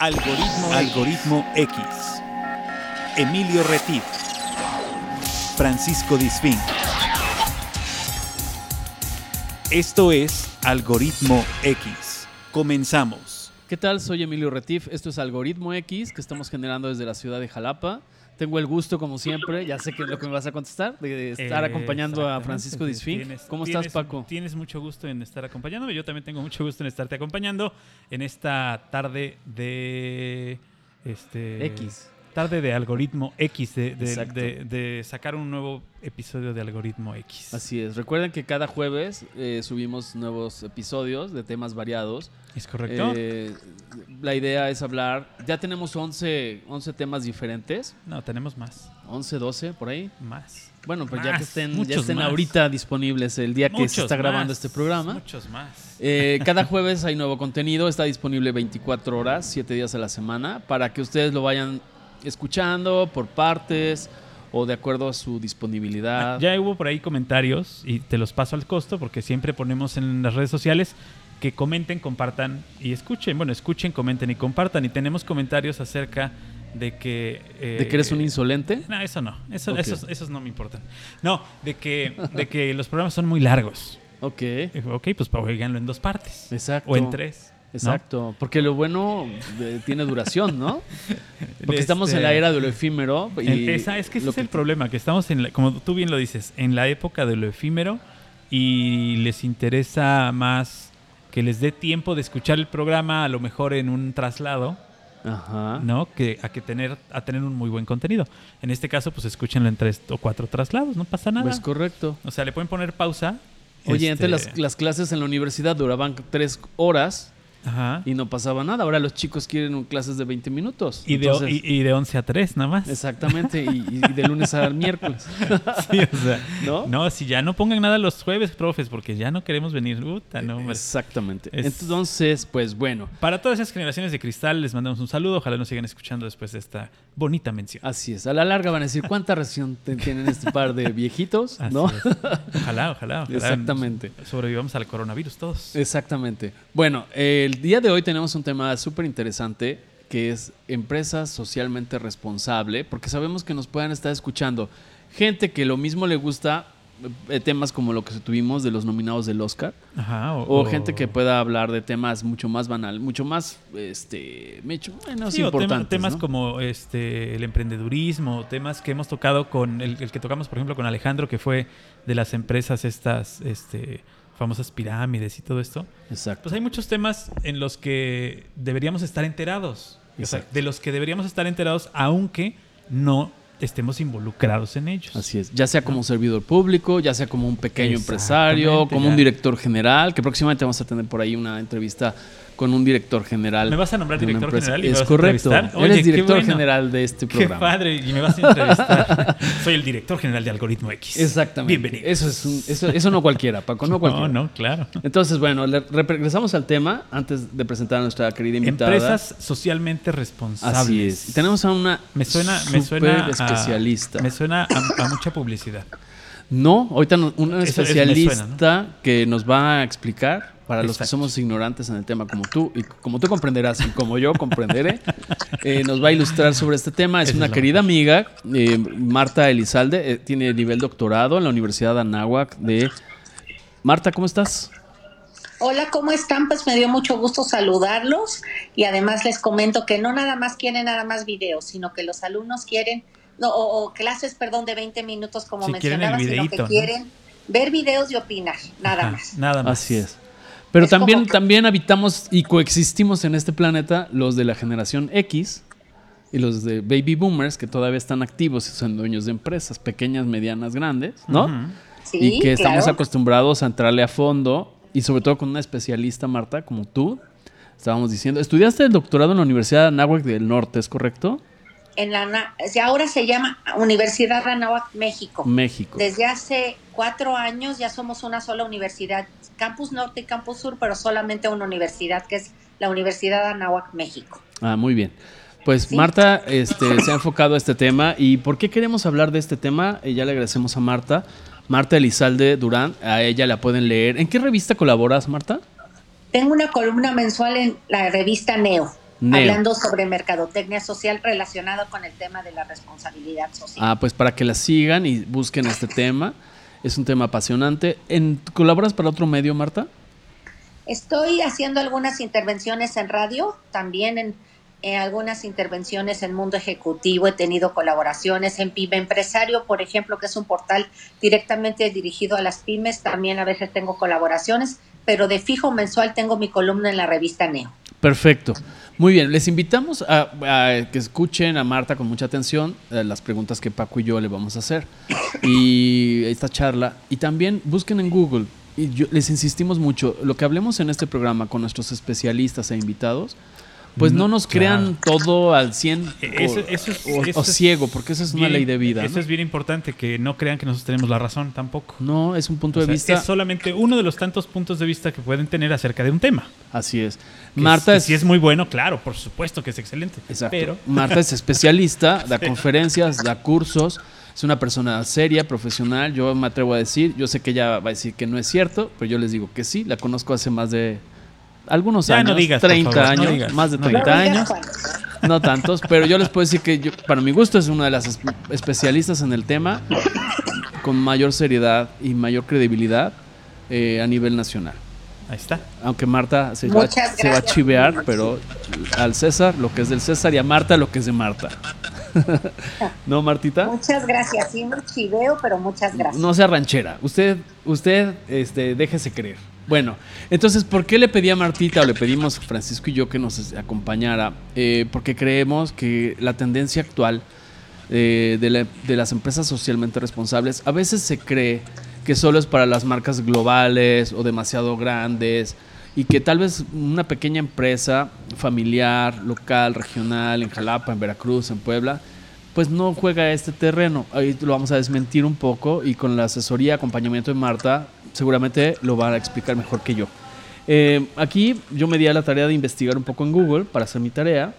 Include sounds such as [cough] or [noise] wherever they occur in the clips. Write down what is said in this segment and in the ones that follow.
Algoritmo, Algoritmo X. Emilio Retif. Francisco Disfín. Esto es Algoritmo X. Comenzamos. ¿Qué tal? Soy Emilio Retif. Esto es Algoritmo X que estamos generando desde la ciudad de Jalapa. Tengo el gusto, como siempre, ya sé que es lo que me vas a contestar, de estar acompañando a Francisco Disfín. ¿Cómo estás, Paco? Tienes mucho gusto en estar acompañándome. Yo también tengo mucho gusto en estarte acompañando en esta tarde de. Este, X tarde de algoritmo X, de, de, sacar un nuevo episodio de algoritmo X. Así es. Recuerden que cada jueves eh, subimos nuevos episodios de temas variados. Es correcto. Eh, la idea es hablar. Ya tenemos 11, 11 temas diferentes. No, tenemos más. 11, 12, por ahí. Más. Bueno, pues ya que estén, ya estén ahorita disponibles el día que se está grabando este programa. Muchos más. Eh, [laughs] cada jueves hay nuevo contenido, está disponible 24 horas, 7 días a la semana, para que ustedes lo vayan escuchando por partes o de acuerdo a su disponibilidad. Ya hubo por ahí comentarios y te los paso al costo porque siempre ponemos en las redes sociales que comenten, compartan y escuchen. Bueno, escuchen, comenten y compartan. Y tenemos comentarios acerca de que... Eh, ¿De que eres un insolente? No, eso no. Eso, esos, no me importan. No, de que, de que los programas son muy largos. Ok. Ok, pues oiganlo en dos partes. Exacto. O en tres. Exacto, porque lo bueno eh, tiene duración, ¿no? Porque estamos en la este, era de lo efímero. Y esa, es que ese es el problema, que estamos, en como tú bien lo dices, en la época de lo efímero y les interesa más que les dé tiempo de escuchar el programa, a lo mejor en un traslado, Ajá. ¿no? Que a que tener a tener un muy buen contenido. En este caso, pues escúchenlo en tres o cuatro traslados, no pasa nada. Es correcto. O sea, le pueden poner pausa. Oye, antes las, este las clases en la universidad duraban tres horas y no pasaba nada. Ahora los chicos quieren clases de 20 minutos. Y, de, y, de 11 a 3 nada más. Exactamente, y, de lunes a miércoles. [laughs] sí, o sea, ¿no? No, si ya no pongan nada los jueves, profes, porque ya no queremos venir. no, Exactamente. Entonces, pues bueno. Para todas esas generaciones de cristal les mandamos un saludo. Ojalá nos sigan escuchando después de esta bonita mención. Así es. A la larga van a decir cuánta reacción tienen este par de viejitos, ¿no? Ojalá, ojalá, ojalá. Exactamente. Sobrevivamos al coronavirus todos. Exactamente. Bueno, el día de hoy tenemos un tema súper interesante que es empresa socialmente responsable, porque sabemos que nos puedan estar escuchando gente que lo mismo le gusta temas como lo que tuvimos de los nominados del Oscar o, gente que pueda hablar de temas mucho más banal mucho más este mucho menos importantes temas como este el emprendedurismo temas que hemos tocado con el, el, que tocamos por ejemplo con Alejandro que fue de las empresas estas este famosas pirámides y todo esto. Exacto. Pues hay muchos temas en los que deberíamos estar enterados. de los que deberíamos estar enterados, aunque no estemos involucrados en ellos. Así es, ya sea como un servidor público, ya sea como un pequeño empresario, como un director general, que próximamente vamos a tener por ahí una entrevista con un director general. ¿Me vas a nombrar director general? Y es correcto. Eres director general de este programa. Qué padre, y me vas a entrevistar. [laughs] Soy el director general de Algoritmo X. Exactamente. Bienvenido. Eso, es un, eso, eso, no cualquiera, Paco, no cualquiera. No, no, claro. Entonces, bueno, regresamos al tema antes de presentar a nuestra querida invitada. Empresas socialmente responsables. Así es. Tenemos a una me suena, me suena especialista. me suena a, mucha publicidad. No, ahorita una especialista que nos va a explicar para los que somos ignorantes en el tema como tú, y como tú comprenderás y como yo comprenderé, eh, nos va a ilustrar sobre este tema. Es una querida amiga, eh, Marta Elizalde, eh, tiene nivel doctorado en la Universidad de Anáhuac de... Marta, ¿cómo estás? Hola, ¿cómo están? Pues me dio mucho gusto saludarlos y además les comento que no nada más quieren nada más videos, sino que los alumnos quieren, no, o, clases, perdón, de 20 minutos como mencionaba, sino que quieren ver videos y opinar, nada más. Nada más. Así es. Pero también, también habitamos y coexistimos en este planeta los de la generación X y los de baby boomers que todavía están activos y son dueños de empresas pequeñas, medianas, grandes, ¿no? y que estamos acostumbrados a entrarle a fondo y sobre todo con una especialista, Marta, como tú, estábamos diciendo. Estudiaste el doctorado en la Universidad de Anáhuac del Norte, ¿es correcto? En la, ahora se llama Universidad de Anáhuac, México. México. Desde hace cuatro años ya somos una sola universidad Campus Norte y Campus Sur, pero solamente una universidad, que es la Universidad de Anáhuac, México. Ah, muy bien. Pues Marta este, se ha enfocado a este tema. ¿Y por qué queremos hablar de este tema? Eh, ya le agradecemos a Marta. Marta Elizalde Durán, a ella la pueden leer. ¿En qué revista colaboras, Marta? Tengo una columna mensual en la revista Neo. hablando sobre mercadotecnia social relacionado con el tema de la responsabilidad social. Ah, pues para que la sigan y busquen este tema. Es un tema apasionante. ¿En, ¿Colaboras para otro medio, Marta? Estoy haciendo algunas intervenciones en radio, también en, algunas intervenciones en Mundo Ejecutivo, he tenido colaboraciones en Pyme Empresario, por ejemplo, que es un portal directamente dirigido a las pymes, también a veces tengo colaboraciones, pero de fijo mensual tengo mi columna en la revista Neo. Perfecto. Muy bien, les invitamos a, que escuchen a Marta con mucha atención eh, las preguntas que Paco y yo le vamos a hacer y esta charla. Y también busquen en Google, y les insistimos mucho, lo que hablemos en este programa con nuestros especialistas e invitados, pues no nos crean todo al 100 e-, o, ciego, porque eso es una ley de vida. Eso es bien importante, que no crean que nosotros tenemos la razón tampoco. No, es un punto de vista. Es solamente uno de los tantos puntos de vista que pueden tener acerca de un tema. Así es. Marta es, Si es muy bueno, claro, por supuesto que es excelente. Exacto. Pero... [laughs] Marta es especialista, da conferencias, da cursos. Es una persona seria, profesional, yo me atrevo a decir, yo sé que ella va a decir que no es cierto, pero yo les digo que sí, la conozco hace más de algunos años, 30 años, más de 30 años, no tantos, pero yo les puedo decir que yo, para mi gusto es una de las especialistas en el tema con mayor seriedad y mayor credibilidad eh, a nivel nacional. Ahí está. Aunque Marta se va, se va, a chivear, pero al César lo que es del César y a Marta lo que es de Marta. ¿No, Martita? Muchas gracias. Sí, me chiveo, pero muchas gracias. No sea ranchera. Usted, usted, este, déjese creer. Bueno, entonces, ¿por qué le pedí a Martita o le pedimos a Francisco y yo que nos acompañara? Eh, porque creemos que la tendencia actual eh, de, las empresas socialmente responsables a veces se cree que solo es para las marcas globales o demasiado grandes y que tal vez una pequeña empresa familiar, local, regional, en Jalapa, en Veracruz, en Puebla, pues no juega este terreno. Ahí lo vamos a desmentir un poco y con la asesoría, acompañamiento de Marta, seguramente lo van a explicar mejor que yo. Eh, aquí yo me di a la tarea de investigar un poco en Google para hacer mi tarea.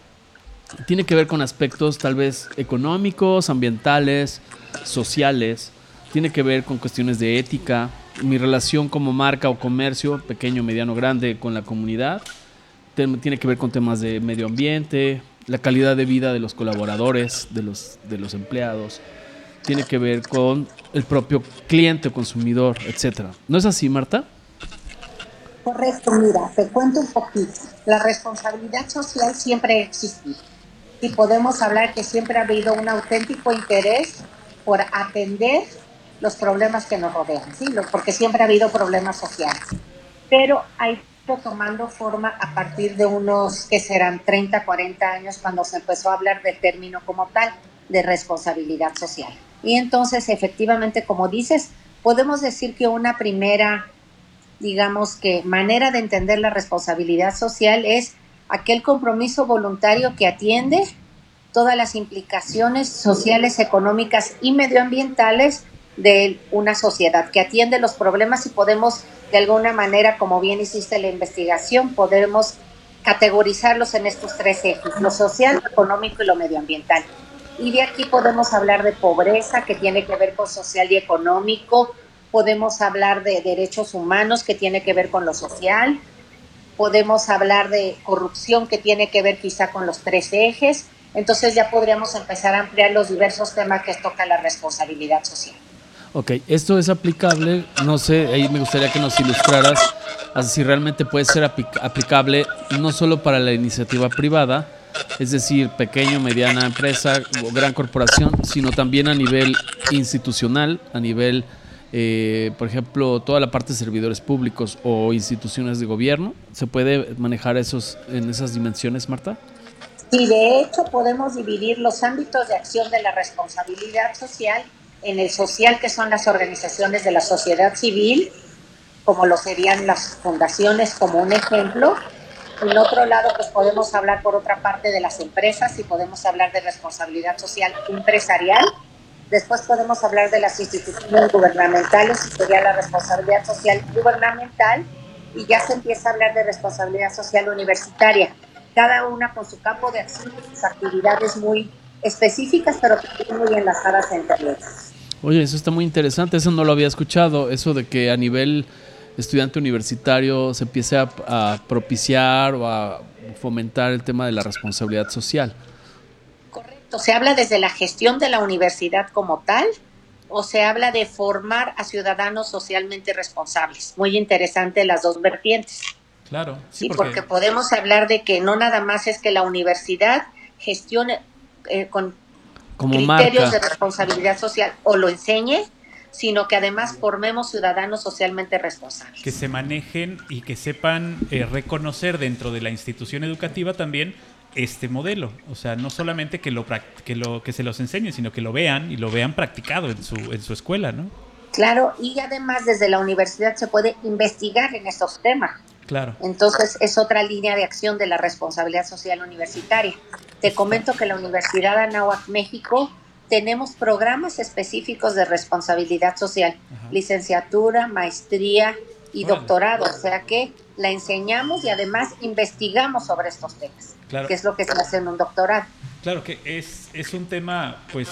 Tiene que ver con aspectos tal vez económicos, ambientales, sociales. Tiene que ver con cuestiones de ética, mi relación como marca o comercio, pequeño, mediano, grande, con la comunidad. Tiene que ver con temas de medio ambiente, la calidad de vida de los colaboradores, de los, de los empleados. Tiene que ver con el propio cliente o consumidor, etcétera. ¿No es así, Marta? Correcto, mira, te cuento un poquito. La responsabilidad social siempre ha existido y podemos hablar que siempre ha habido un auténtico interés por atender los problemas que nos rodean, ¿sí? porque siempre ha habido problemas sociales. Pero ha tomando forma a partir de unos que serán 30, 40 años cuando se empezó a hablar del término como tal de responsabilidad social. Y entonces, efectivamente, como dices, podemos decir que una primera, digamos que manera de entender la responsabilidad social es aquel compromiso voluntario que atiende todas las implicaciones sociales, económicas y medioambientales de una sociedad, que atiende los problemas y podemos, de alguna manera, como bien hiciste la investigación, podemos categorizarlos en estos tres ejes, lo social, lo económico y lo medioambiental. Y de aquí podemos hablar de pobreza, que tiene que ver con social y económico, podemos hablar de derechos humanos, que tiene que ver con lo social, podemos hablar de corrupción, que tiene que ver quizá con los tres ejes, entonces ya podríamos empezar a ampliar los diversos temas que toca la responsabilidad social. Ok, esto es aplicable, no sé, ahí me gustaría que nos ilustraras así realmente puede ser aplicable no solo para la iniciativa privada, es decir, pequeño, mediana empresa o gran corporación, sino también a nivel institucional, a nivel, eh, por ejemplo, toda la parte de servidores públicos o instituciones de gobierno. ¿Se puede manejar esos en esas dimensiones, Marta? Sí, de hecho podemos dividir los ámbitos de acción de la responsabilidad social en el social, que son las organizaciones de la sociedad civil, como lo serían las fundaciones como un ejemplo, en otro lado, pues podemos hablar por otra parte de las empresas y podemos hablar de responsabilidad social empresarial. Después podemos hablar de las instituciones gubernamentales, y sería la responsabilidad social gubernamental, y ya se empieza a hablar de responsabilidad social universitaria, cada una con su campo de acción sus actividades muy específicas, pero muy enlazadas entre ellas. Oye, eso está muy interesante, eso no lo había escuchado, eso de que a nivel estudiante universitario se empiece a, a propiciar o a fomentar el tema de la responsabilidad social. Correcto, se habla desde la gestión de la universidad como tal o se habla de formar a ciudadanos socialmente responsables. Muy interesante las dos vertientes. Claro, sí, porque... porque... podemos hablar de que no nada más es que la universidad gestione eh, con Como criterios marca. de responsabilidad social o lo enseñe, sino que además formemos ciudadanos socialmente responsables. Que se manejen y que sepan eh, reconocer dentro de la institución educativa también este modelo. O sea, no solamente que lo, que lo que se los enseñen, sino que lo vean y lo vean practicado en su, en su escuela, ¿no? Claro, y además desde la universidad se puede investigar en estos temas. Claro. Entonces es otra línea de acción de la responsabilidad social universitaria. Te comento que la Universidad de Anáhuac, México, tenemos programas específicos de responsabilidad social, Ajá. licenciatura, maestría y bueno. doctorado, o sea que la enseñamos y además investigamos sobre estos temas, claro. que es lo que se hace en un doctorado. Claro que es, es un tema, pues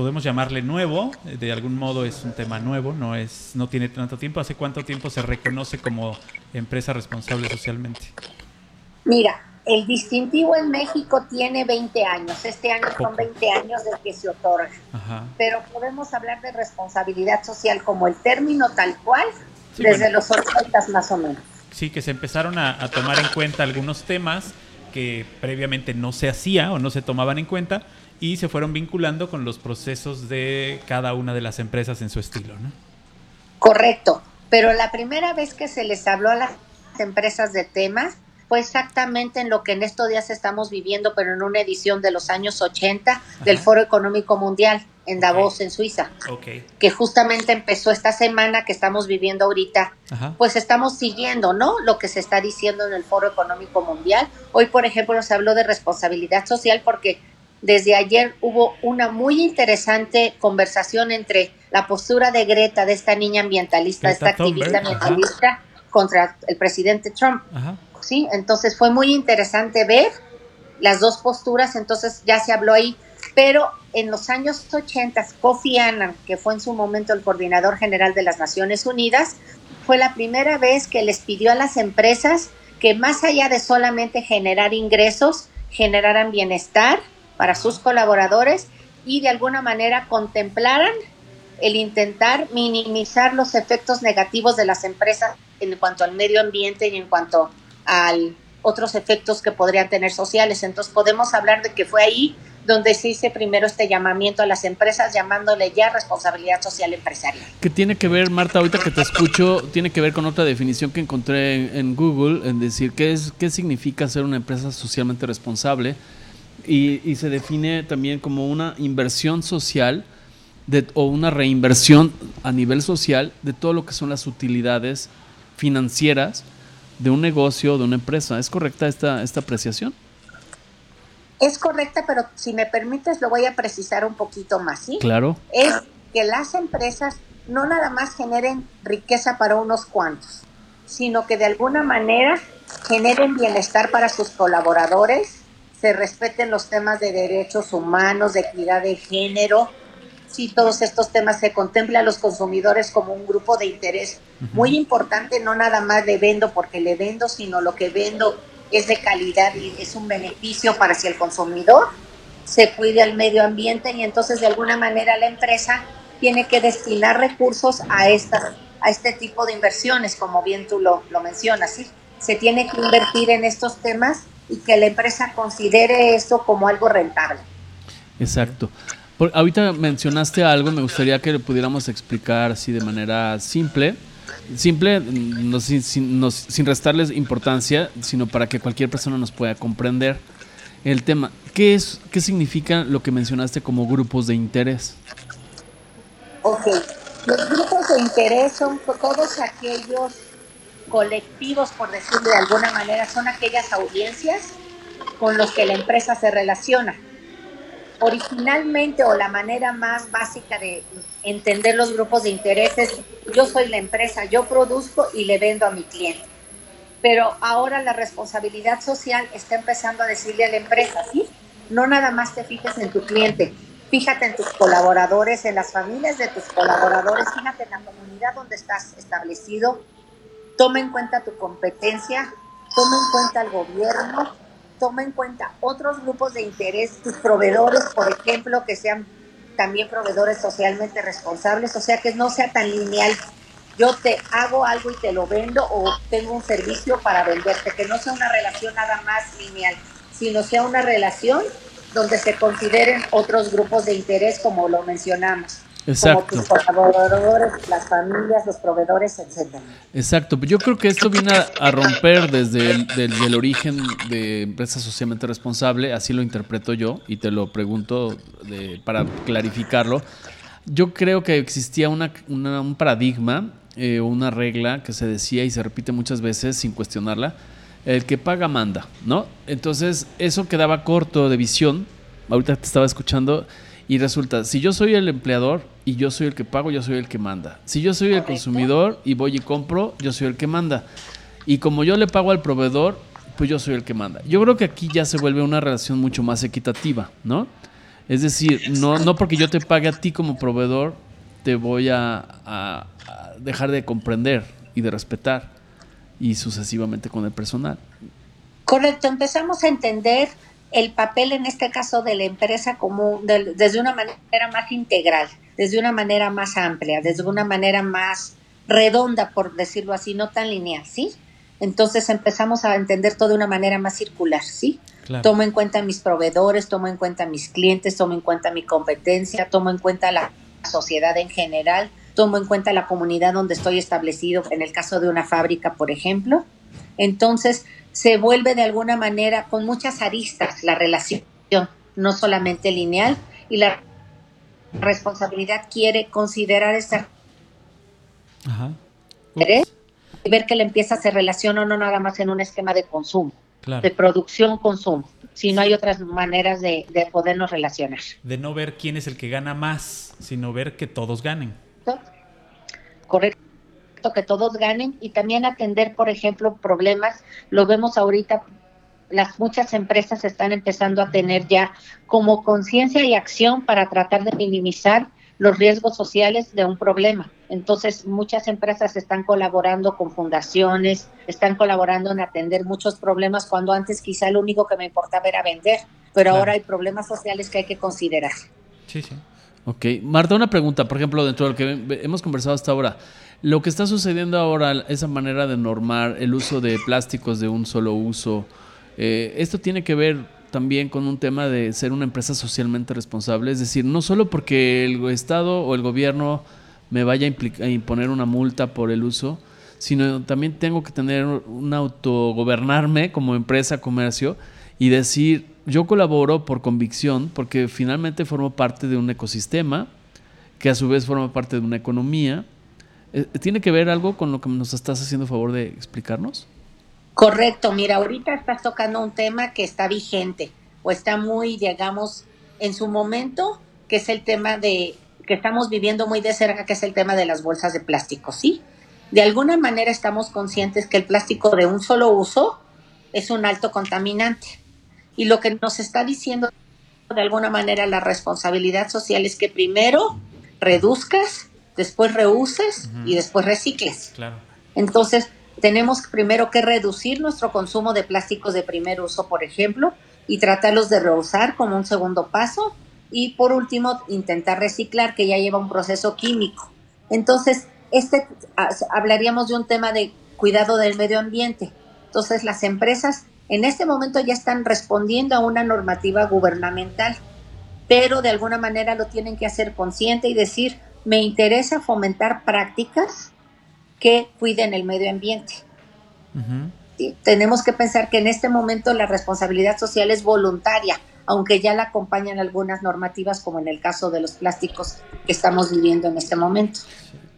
podemos llamarle nuevo, de algún modo es un tema nuevo, no es no tiene tanto tiempo. ¿Hace cuánto tiempo se reconoce como empresa responsable socialmente? Mira, el distintivo en México tiene 20 años. Este año son 20 años desde que se otorga. Ajá. Pero podemos hablar de responsabilidad social como el término tal cual sí, desde bueno. los 80 más o menos. Sí, que se empezaron a, a tomar en cuenta algunos temas que previamente no se hacía o no se tomaban en cuenta y se fueron vinculando con los procesos de cada una de las empresas en su estilo, ¿no? Correcto, pero la primera vez que se les habló a las empresas de temas fue exactamente en lo que en estos días estamos viviendo, pero en una edición de los años 80 Ajá. del Foro Económico Mundial en Davos, okay. en Suiza, okay. que justamente empezó esta semana que estamos viviendo ahorita, Ajá. pues estamos siguiendo, ¿no? Lo que se está diciendo en el Foro Económico Mundial. Hoy, por ejemplo, se habló de responsabilidad social porque desde ayer hubo una muy interesante conversación entre la postura de Greta, de esta niña ambientalista, Greta esta activista ambientalista, Ajá. contra el presidente Trump. Ajá. ¿sí? Entonces fue muy interesante ver las dos posturas, entonces ya se habló ahí, pero en los años 80, Kofi Annan, que fue en su momento el coordinador general de las Naciones Unidas, fue la primera vez que les pidió a las empresas que más allá de solamente generar ingresos, generaran bienestar para sus colaboradores y de alguna manera contemplaran el intentar minimizar los efectos negativos de las empresas en cuanto al medio ambiente y en cuanto a otros efectos que podrían tener sociales. Entonces podemos hablar de que fue ahí donde se hizo primero este llamamiento a las empresas llamándole ya responsabilidad social empresarial. ¿Qué tiene que ver, Marta, ahorita que te escucho, tiene que ver con otra definición que encontré en, en Google, en decir qué, es, qué significa ser una empresa socialmente responsable y, y se define también como una inversión social de, o una reinversión a nivel social de todo lo que son las utilidades financieras de un negocio o de una empresa. ¿Es correcta esta, esta apreciación? Es correcta, pero si me permites lo voy a precisar un poquito más, ¿sí? Claro. Es que las empresas no nada más generen riqueza para unos cuantos, sino que de alguna manera generen bienestar para sus colaboradores, se respeten los temas de derechos humanos, de equidad de género, sí, todos estos temas se contempla a los consumidores como un grupo de interés uh -huh. muy importante, no nada más de vendo porque le vendo, sino lo que vendo es de calidad y es un beneficio para si el consumidor se cuide al medio ambiente y entonces de alguna manera la empresa tiene que destinar recursos a, esta, a este tipo de inversiones, como bien tú lo, lo mencionas, ¿sí? Se tiene que invertir en estos temas y que la empresa considere esto como algo rentable. Exacto. Por, ahorita mencionaste algo, me gustaría que lo pudiéramos explicar así de manera simple. Simple, no, sin, no, sin restarles importancia, sino para que cualquier persona nos pueda comprender el tema. ¿Qué, es, ¿Qué significa lo que mencionaste como grupos de interés? Ok, los grupos de interés son todos aquellos colectivos, por decirlo de alguna manera, son aquellas audiencias con los que la empresa se relaciona originalmente o la manera más básica de entender los grupos de intereses, yo soy la empresa, yo produzco y le vendo a mi cliente. Pero ahora la responsabilidad social está empezando a decirle a la empresa, ¿sí? No nada más te fijes en tu cliente, fíjate en tus colaboradores, en las familias de tus colaboradores, fíjate en la comunidad donde estás establecido, toma en cuenta tu competencia, toma en cuenta el gobierno, toma en cuenta otros grupos de interés, tus proveedores, por ejemplo, que sean también proveedores socialmente responsables, o sea, que no sea tan lineal. Yo te hago algo y te lo vendo o tengo un servicio para venderte, que no sea una relación nada más lineal, sino sea una relación donde se consideren otros grupos de interés, como lo mencionamos. Exacto. Como tus colaboradores, las familias, los proveedores, etcétera. Exacto. Yo creo que esto viene a, romper desde el, del, origen de empresa socialmente responsable, así lo interpreto yo, y te lo pregunto para clarificarlo. Yo creo que existía una, un paradigma, eh, una regla que se decía y se repite muchas veces sin cuestionarla, el que paga manda, ¿no? Entonces eso quedaba corto de visión. Ahorita te estaba escuchando y resulta, si yo soy el empleador y yo soy el que pago, yo soy el que manda. Si yo soy el consumidor y voy y compro, yo soy el que manda. Y como yo le pago al proveedor, pues yo soy el que manda. Yo creo que aquí ya se vuelve una relación mucho más equitativa, ¿no? Es decir, no, no porque yo te pague a ti como proveedor, te voy a, a dejar de comprender y de respetar y sucesivamente con el personal. Correcto, empezamos a entender el papel en este caso de la empresa como desde una manera más integral, desde una manera más amplia, desde una manera más redonda, por decirlo así, no tan lineal, ¿sí? Entonces empezamos a entender todo de una manera más circular, ¿sí? Tomo en cuenta mis proveedores, tomo en cuenta mis clientes, tomo en cuenta mi competencia, tomo en cuenta la sociedad en general, tomo en cuenta la comunidad donde estoy establecido, en el caso de una fábrica, por ejemplo. Entonces, se vuelve de alguna manera con muchas aristas la relación, no solamente lineal, y la responsabilidad quiere considerar esta Ajá. y ver que la empieza se relaciona no nada más en un esquema de consumo, de producción-consumo, sino hay otras maneras de, de podernos relacionar. De no ver quién es el que gana más, sino ver que todos ganen. Correcto que todos ganen y también atender, por ejemplo, problemas. Lo vemos ahorita, las muchas empresas están empezando a tener ya como conciencia y acción para tratar de minimizar los riesgos sociales de un problema. Entonces, muchas empresas están colaborando con fundaciones, están colaborando en atender muchos problemas cuando antes quizá lo único que me importaba era vender, pero ahora hay problemas sociales que hay que considerar. Sí, sí. Ok. Marta, una pregunta, por ejemplo, dentro de lo que hemos conversado hasta ahora. Lo que está sucediendo ahora, esa manera de normar el uso de plásticos de un solo uso, eh, esto tiene que ver también con un tema de ser una empresa socialmente responsable, es decir, no solo porque el Estado o el gobierno me vaya a, imponer una multa por el uso, sino también tengo que tener un autogobernarme como empresa, comercio y decir, yo colaboro por convicción porque finalmente formo parte de un ecosistema que a su vez forma parte de una economía ¿Tiene que ver algo con lo que nos estás haciendo favor de explicarnos? Correcto, mira, ahorita estás tocando un tema que está vigente o está muy, digamos, en su momento, que es el tema de que estamos viviendo muy de cerca, que es el tema de las bolsas de plástico, ¿sí? De alguna manera estamos conscientes que el plástico de un solo uso es un alto contaminante. Y lo que nos está diciendo de alguna manera la responsabilidad social es que primero reduzcas después reuses y después recicles. Entonces, tenemos primero que reducir nuestro consumo de plásticos de primer uso, por ejemplo, y tratarlos de reusar como un segundo paso. Y por último, intentar reciclar, que ya lleva un proceso químico. Entonces, este ah, hablaríamos de un tema de cuidado del medio ambiente. Entonces, las empresas en este momento ya están respondiendo a una normativa gubernamental, pero de alguna manera lo tienen que hacer consciente y decir, me interesa fomentar prácticas que cuiden el medio ambiente. Tenemos que pensar que en este momento la responsabilidad social es voluntaria, aunque ya la acompañan algunas normativas, como en el caso de los plásticos que estamos viviendo en este momento.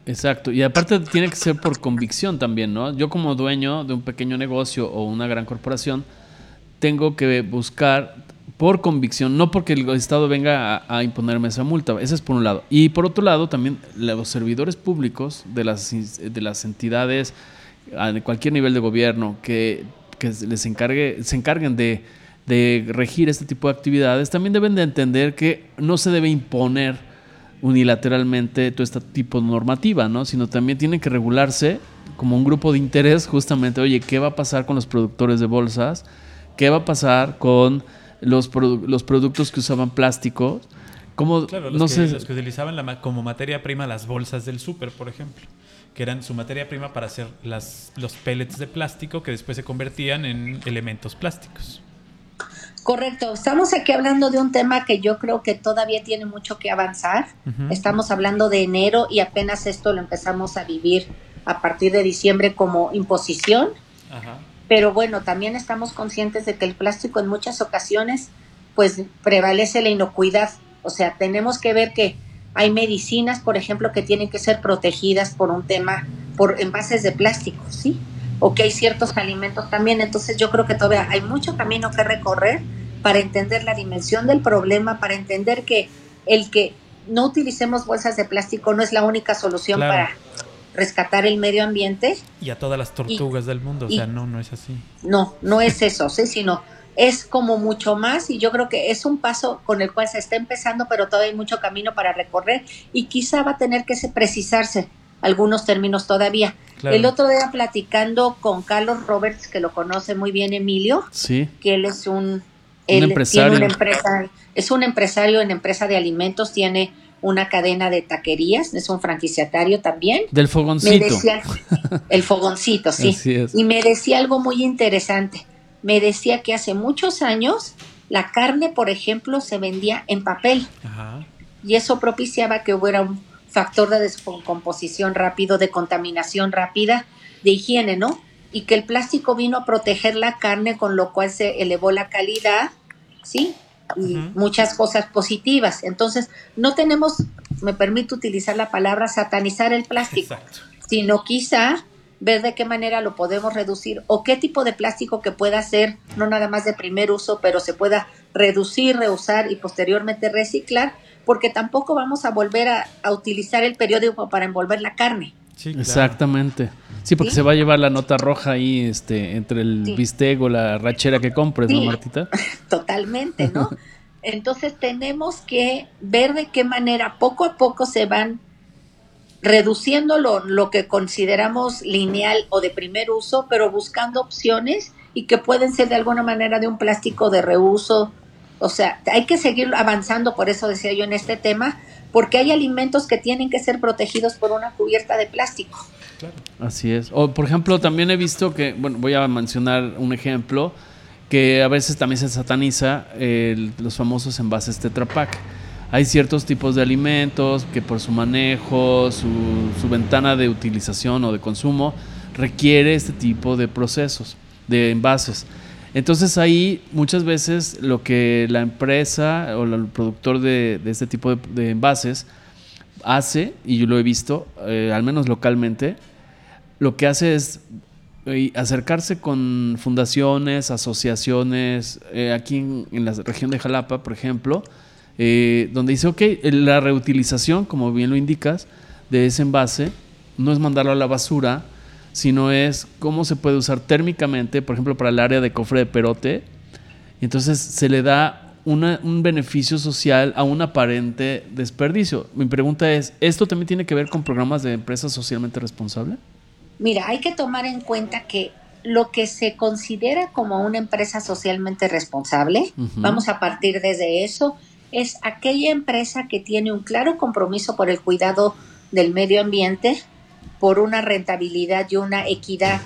Exacto, y aparte tiene que ser por convicción también, ¿no? Yo como dueño de un pequeño negocio o una gran corporación, tengo que buscar por convicción, no porque el Estado venga a, imponerme esa multa. Ese es por un lado. Y por otro lado, también los servidores públicos de las, de las entidades de cualquier nivel de gobierno que, les encargue, se encarguen de, de regir este tipo de actividades, también deben de entender que no se debe imponer unilateralmente todo este tipo de normativa, ¿no? sino también tienen que regularse como un grupo de interés justamente, oye, ¿qué va a pasar con los productores de bolsas? ¿Qué va a pasar con los, los productos que usaban plástico? ¿Cómo, claro, los, no que, sé. los que utilizaban la, como materia prima las bolsas del súper, por ejemplo, que eran su materia prima para hacer las, los pellets de plástico que después se convertían en elementos plásticos. Correcto, estamos aquí hablando de un tema que yo creo que todavía tiene mucho que avanzar. Estamos hablando de enero y apenas esto lo empezamos a vivir a partir de diciembre como imposición. Pero bueno, también estamos conscientes de que el plástico en muchas ocasiones pues prevalece la inocuidad. O sea, tenemos que ver que hay medicinas, por ejemplo, que tienen que ser protegidas por un tema, por envases de plástico, ¿sí? o que hay ciertos alimentos también. Entonces yo creo que todavía hay mucho camino que recorrer para entender la dimensión del problema, para entender que el que no utilicemos bolsas de plástico no es la única solución para rescatar el medio ambiente. Y a todas las tortugas del mundo, o sea, no, no es así. No, no es eso, ¿sí? sino es como mucho más y yo creo que es un paso con el cual se está empezando, pero todavía hay mucho camino para recorrer y quizá va a tener que precisarse algunos términos todavía. El otro día platicando con Carlos Roberts, que lo conoce muy bien Emilio, sí. que él es un, empresario. empresa, es un empresario en empresa de alimentos, tiene una cadena de taquerías, es un franquiciatario también. Del fogoncito. el fogoncito, sí. Y me decía algo muy interesante. Me decía que hace muchos años la carne, por ejemplo, se vendía en papel. Y eso propiciaba que hubiera un factor de descomposición rápido, de contaminación rápida, de higiene, ¿no? Y que el plástico vino a proteger la carne, con lo cual se elevó la calidad, ¿sí? Y muchas cosas positivas. Entonces, no tenemos, me permito utilizar la palabra satanizar el plástico, sino quizá ver de qué manera lo podemos reducir o qué tipo de plástico que pueda ser, no nada más de primer uso, pero se pueda reducir, reusar y posteriormente reciclar porque tampoco vamos a volver a, utilizar el periódico para envolver la carne. Exactamente. Sí, porque se va a llevar la nota roja ahí este, entre el bistec o la rachera que compres, ¿no, Martita? [laughs] Totalmente, ¿no? [laughs] Entonces tenemos que ver de qué manera poco a poco se van reduciendo lo, lo que consideramos lineal o de primer uso, pero buscando opciones y que pueden ser de alguna manera de un plástico de reuso, o sea, hay que seguir avanzando, por eso decía yo en este tema, porque hay alimentos que tienen que ser protegidos por una cubierta de plástico. Así es. O por ejemplo, también he visto que, bueno, voy a mencionar un ejemplo, que a veces también se sataniza los famosos envases Tetra Pak. Hay ciertos tipos de alimentos que por su manejo, su, su ventana de utilización o de consumo, requiere este tipo de procesos, de envases. Entonces ahí muchas veces lo que la empresa o el productor de, este tipo de, envases hace, y yo lo he visto, eh, al menos localmente, lo que hace es eh, acercarse con fundaciones, asociaciones, eh, aquí en, la región de Jalapa, por ejemplo, donde dice, ok, la reutilización, como bien lo indicas, de ese envase, no es mandarlo a la basura, sino es cómo se puede usar térmicamente, por ejemplo, para el área de cofre de perote. entonces se le da un beneficio social a un aparente desperdicio. Mi pregunta es, ¿esto también tiene que ver con programas de empresas socialmente responsables? Mira, hay que tomar en cuenta que lo que se considera como una empresa socialmente responsable, vamos a partir desde eso, es aquella empresa que tiene un claro compromiso por el cuidado del medio ambiente, por una rentabilidad y una equidad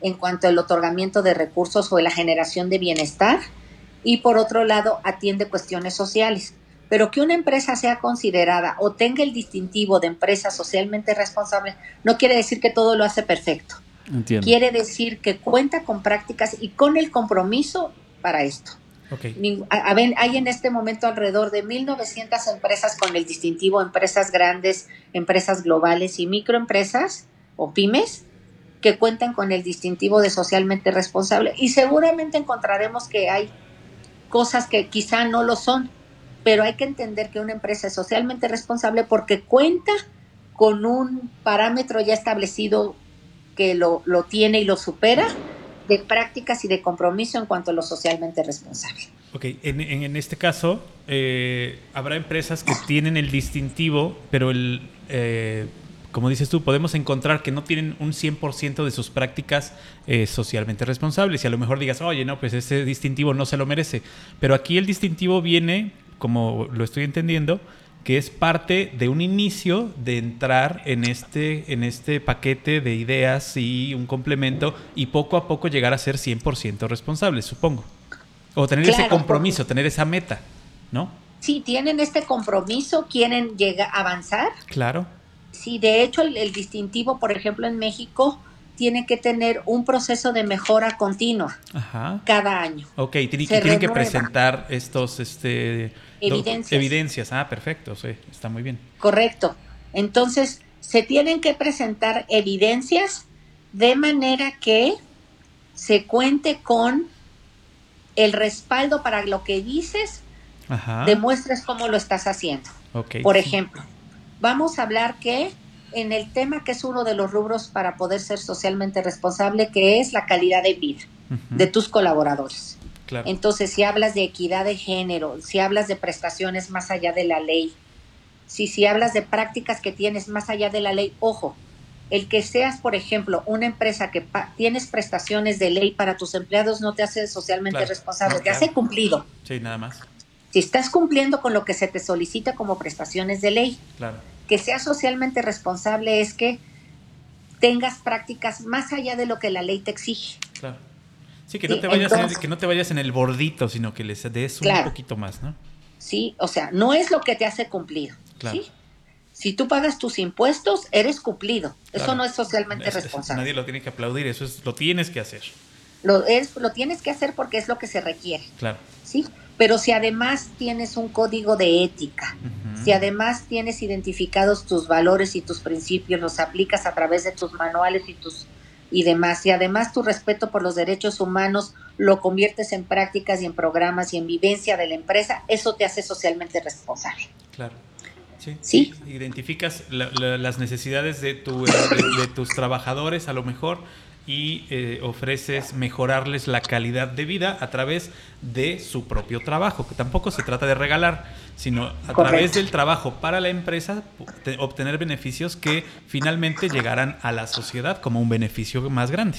en cuanto al otorgamiento de recursos o la generación de bienestar y por otro lado atiende cuestiones sociales. Pero que una empresa sea considerada o tenga el distintivo de empresa socialmente responsable no quiere decir que todo lo hace perfecto. Quiere decir que cuenta con prácticas y con el compromiso para esto. Hay en este momento alrededor de 1.900 empresas con el distintivo empresas grandes, empresas globales y microempresas o pymes que cuentan con el distintivo de socialmente responsable. Y seguramente encontraremos que hay cosas que quizá no lo son, pero hay que entender que una empresa es socialmente responsable porque cuenta con un parámetro ya establecido que lo, lo tiene y lo supera de prácticas y de compromiso en cuanto a lo socialmente responsable. Ok, en, en, este caso, eh, habrá empresas que tienen el distintivo, pero el, eh, como dices tú, podemos encontrar que no tienen un 100% de sus prácticas eh, socialmente responsables. Y a lo mejor digas, oye, no, pues ese distintivo no se lo merece. Pero aquí el distintivo viene, como lo estoy entendiendo, que es parte de un inicio de entrar en este, en este paquete de ideas y un complemento y poco a poco llegar a ser 100% responsable, supongo. O tener ese compromiso, tener esa meta, ¿no? Sí, tienen este compromiso, quieren llegar, avanzar. Claro. Sí, de hecho el, distintivo, por ejemplo, en México tiene que tener un proceso de mejora continua cada año. Ok, tienen que presentar estos este, evidencias. evidencias. Ah, perfecto, sí, está muy bien. Correcto. Entonces, se tienen que presentar evidencias de manera que se cuente con el respaldo para lo que dices, demuestres cómo lo estás haciendo. Por ejemplo, vamos a hablar que en el tema que es uno de los rubros para poder ser socialmente responsable, que es la calidad de vida de tus colaboradores. Entonces, si hablas de equidad de género, si hablas de prestaciones más allá de la ley, si, si hablas de prácticas que tienes más allá de la ley, ojo, el que seas, por ejemplo, una empresa que tienes prestaciones de ley para tus empleados no te hace socialmente responsable, te hace cumplido. Sí, nada más. Si estás cumpliendo con lo que se te solicita como prestaciones de ley, que seas socialmente responsable es que tengas prácticas más allá de lo que la ley te exige. Claro. Sí, que no, te, vayas en el, que no te vayas en el bordito, sino que les des un poquito más, ¿no? Sí, o sea, no es lo que te hace cumplir. ¿sí? Si tú pagas tus impuestos, eres cumplido. Eso no es socialmente responsable. nadie lo tiene que aplaudir, eso es lo tienes que hacer. Lo, es, lo tienes que hacer porque es lo que se requiere. Claro. ¿Sí? Pero si además tienes un código de ética, si además tienes identificados tus valores y tus principios, los aplicas a través de tus manuales y tus y demás, y además tu respeto por los derechos humanos lo conviertes en prácticas y en programas y en vivencia de la empresa, eso te hace socialmente responsable. Claro. Sí. Identificas las necesidades de, tu, de tus trabajadores a lo mejor y eh, ofreces mejorarles la calidad de vida a través de su propio trabajo, que tampoco se trata de regalar, sino a través del trabajo para la empresa obtener beneficios que finalmente llegarán a la sociedad como un beneficio más grande.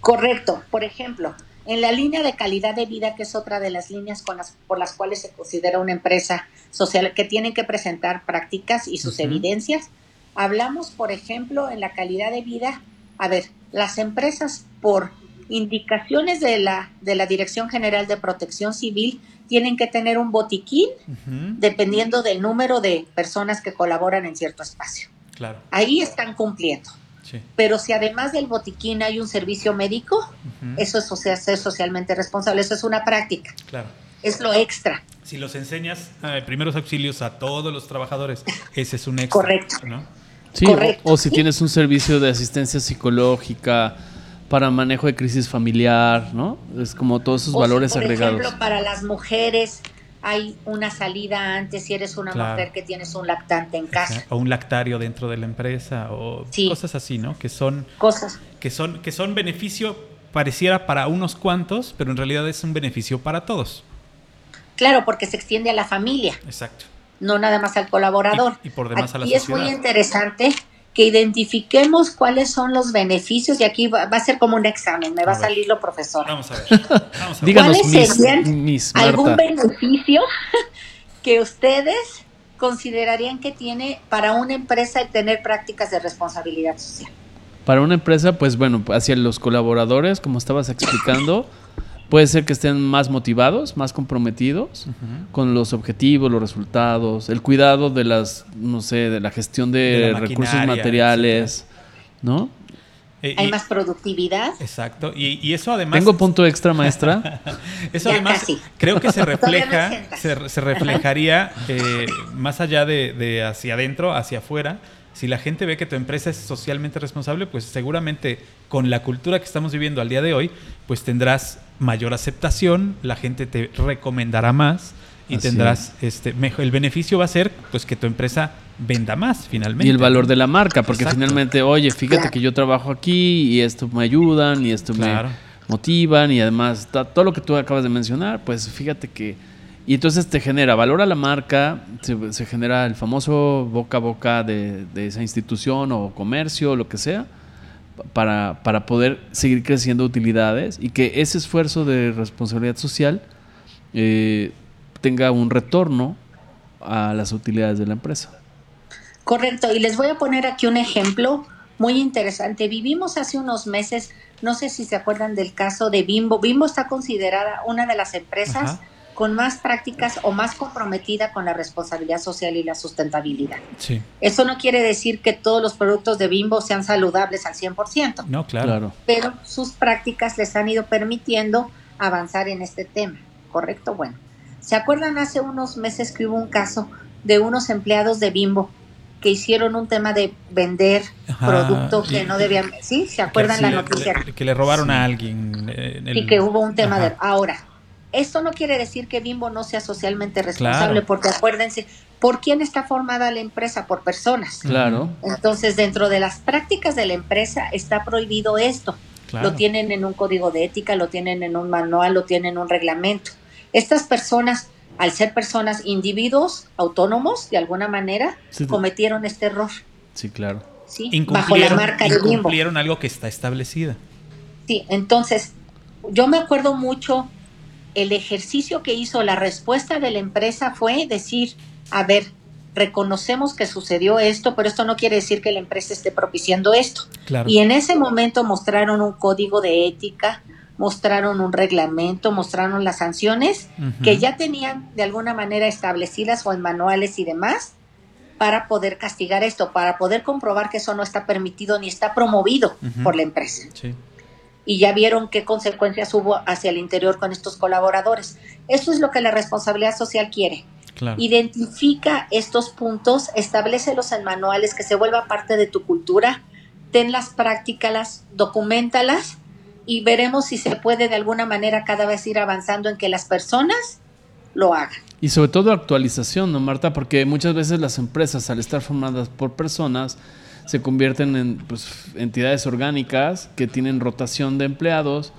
Correcto. Por ejemplo, en la línea de calidad de vida, que es otra de las líneas con las, por las cuales se considera una empresa social que tiene que presentar prácticas y sus evidencias, hablamos, por ejemplo, en la calidad de vida a ver, las empresas por indicaciones de la, de la Dirección General de Protección Civil tienen que tener un botiquín dependiendo del número de personas que colaboran en cierto espacio. Claro. Ahí están cumpliendo. Pero si además del botiquín hay un servicio médico, eso es o sea, ser socialmente responsable, eso es una práctica. Claro. Es lo extra. Si los enseñas eh, primeros auxilios a todos los trabajadores, ese es un extra. Correcto. ¿no? Sí, o, si tienes un servicio de asistencia psicológica para manejo de crisis familiar, ¿no? Es como todos esos valores por agregados. Ejemplo, para las mujeres hay una salida antes si eres una mujer que tienes un lactante en casa. O un lactario dentro de la empresa o cosas así, ¿no? Que son cosas que son que son beneficio pareciera para unos cuantos, pero en realidad es un beneficio para todos. Claro, porque se extiende a la familia. Exacto no nada más al colaborador. Y, por demás a la es muy interesante que identifiquemos cuáles son los beneficios y aquí va, a ser como un examen, me va a, salir lo profesor. Vamos a ver. [laughs] Díganos, ¿Cuáles algún beneficio [laughs] que ustedes considerarían que tiene para una empresa el tener prácticas de responsabilidad social? Para una empresa, pues bueno, hacia los colaboradores, como estabas explicando, Puede ser que estén más motivados, más comprometidos con los objetivos, los resultados, el cuidado de las, no sé, de la gestión de, recursos materiales, ¿no? Eh, Hay más productividad. Exacto. Y, eso además. Tengo punto extra, maestra. [laughs] eso además creo que se [laughs] refleja, se, reflejaría eh, más allá de, de hacia adentro, hacia afuera si la gente ve que tu empresa es socialmente responsable, pues seguramente con la cultura que estamos viviendo al día de hoy, pues tendrás mayor aceptación, la gente te recomendará más y tendrás este mejor, el beneficio va a ser pues que tu empresa venda más finalmente. Y el valor de la marca, porque finalmente, oye, fíjate que yo trabajo aquí y esto me ayudan y esto me motivan y además todo lo que tú acabas de mencionar, pues fíjate que Y entonces te genera valor a la marca, se, se genera el famoso boca a boca de, de esa institución o comercio, lo que sea, para, para poder seguir creciendo utilidades y que ese esfuerzo de responsabilidad social eh, tenga un retorno a las utilidades de la empresa. Correcto, y les voy a poner aquí un ejemplo muy interesante. Vivimos hace unos meses, no sé si se acuerdan del caso de Bimbo. Bimbo está considerada una de las empresas Ajá. Con más prácticas o más comprometida con la responsabilidad social y la sustentabilidad. Sí. Eso no quiere decir que todos los productos de Bimbo sean saludables al 100%, No, claro. Pero sus prácticas les han ido permitiendo avanzar en este tema, ¿correcto? Bueno, ¿se acuerdan hace unos meses que hubo un caso de unos empleados de Bimbo que hicieron un tema de vender Ajá, producto que y- no debían, ¿sí? ¿Se acuerdan Que la sí, noticia? que le robaron a alguien. en el- y que hubo un tema Ajá. de ahora esto no quiere decir que Bimbo no sea socialmente responsable Claro. porque acuérdense por quién está formada la empresa por personas Claro. entonces dentro de las prácticas de la empresa está prohibido esto Claro. lo tienen en un código de ética lo tienen en un manual lo tienen en un reglamento estas personas al ser personas individuos autónomos de alguna manera Sí. cometieron este error Sí, claro. sí bajo la marca de Bimbo incumplieron algo que está establecido. Sí, entonces yo me acuerdo mucho el ejercicio que hizo, la respuesta de la empresa fue decir, a ver, reconocemos que sucedió esto, pero esto no quiere decir que la empresa esté propiciando esto. Claro. Y en ese momento mostraron un código de ética, mostraron un reglamento, mostraron las sanciones que ya tenían de alguna manera establecidas o en manuales y demás para poder castigar esto, para poder comprobar que eso no está permitido ni está promovido por la empresa Sí. Y ya vieron qué consecuencias hubo hacia el interior con estos colaboradores. Eso es lo que la responsabilidad social quiere. Claro. Identifica estos puntos, establecelos en manuales, que se vuelva parte de tu cultura, tenlas, prácticalas, documentalas y veremos si se puede de alguna manera cada vez ir avanzando en que las personas lo hagan. Y sobre todo actualización, ¿no, Marta? Porque muchas veces las empresas, al estar formadas por personas, se convierten en pues, entidades orgánicas que tienen rotación de empleados,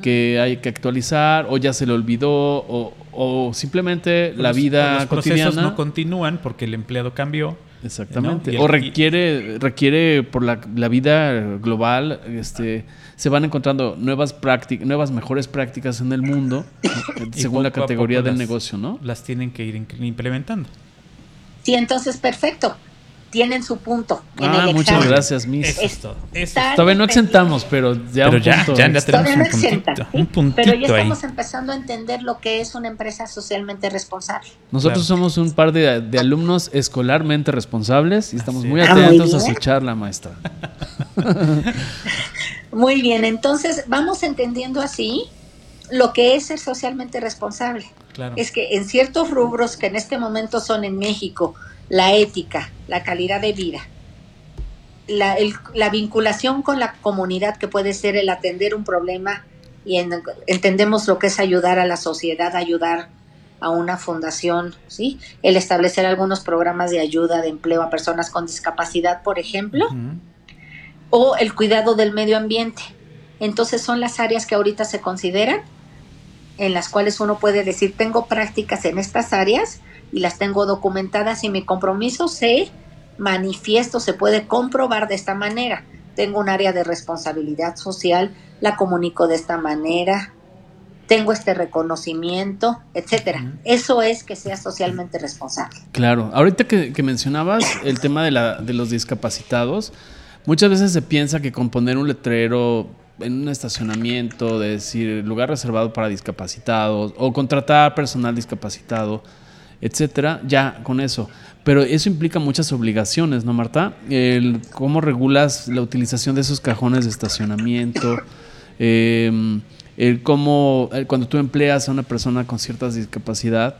que hay que actualizar, o ya se le olvidó, o, o simplemente la Los- vida los procesos cotidiana. no continúan porque el empleado cambió. Exactamente. ¿no? Y el- o requiere, requiere por la, la vida global, este, se van encontrando nuevas prácticas, nuevas mejores prácticas en el mundo, [coughs] según la categoría del las- negocio, ¿no? Las tienen que ir implementando. Sí, entonces perfecto. Tienen su punto. en Ah, el muchas examen. gracias, Miss. Eso es todo. Eso Todavía no exentamos, pero ya Pero un ya, punto ya, ya tenemos Todavía no un puntito, exenta, ¿sí? un puntito Pero ya ahí. estamos empezando a entender lo que es una empresa socialmente responsable. Nosotros Claro. somos un par de, de alumnos escolarmente responsables y estamos Así muy es. Ah, muy atentos a su charla, maestra. [laughs] Muy bien, entonces vamos entendiendo así lo que es ser socialmente responsable. Claro. Es que en ciertos rubros que en este momento son en México, la ética, la calidad de vida, la, el- la vinculación con la comunidad que puede ser el atender un problema y en- entendemos lo que es ayudar a la sociedad, ayudar a una fundación, ¿sí? El establecer algunos programas de ayuda de empleo a personas con discapacidad, por ejemplo, o el cuidado del medio ambiente. Entonces son las áreas que ahorita se consideran en las cuales uno puede decir, tengo prácticas en estas áreas y las tengo documentadas y mi compromiso se manifiesto, se puede comprobar de esta manera. Tengo un área de responsabilidad social, la comunico de esta manera, tengo este reconocimiento, etcétera. Eso es que sea socialmente responsable. Claro, ahorita que, que mencionabas el tema de, la, de los discapacitados, muchas veces se piensa que con poner un letrero en un estacionamiento, de decir lugar reservado para discapacitados, o contratar personal discapacitado, etcétera, ya con eso. Pero eso implica muchas obligaciones, ¿no, Marta? El cómo regulas la utilización de esos cajones de estacionamiento, [coughs] eh, el cómo, el cuando tú empleas a una persona con cierta discapacidad,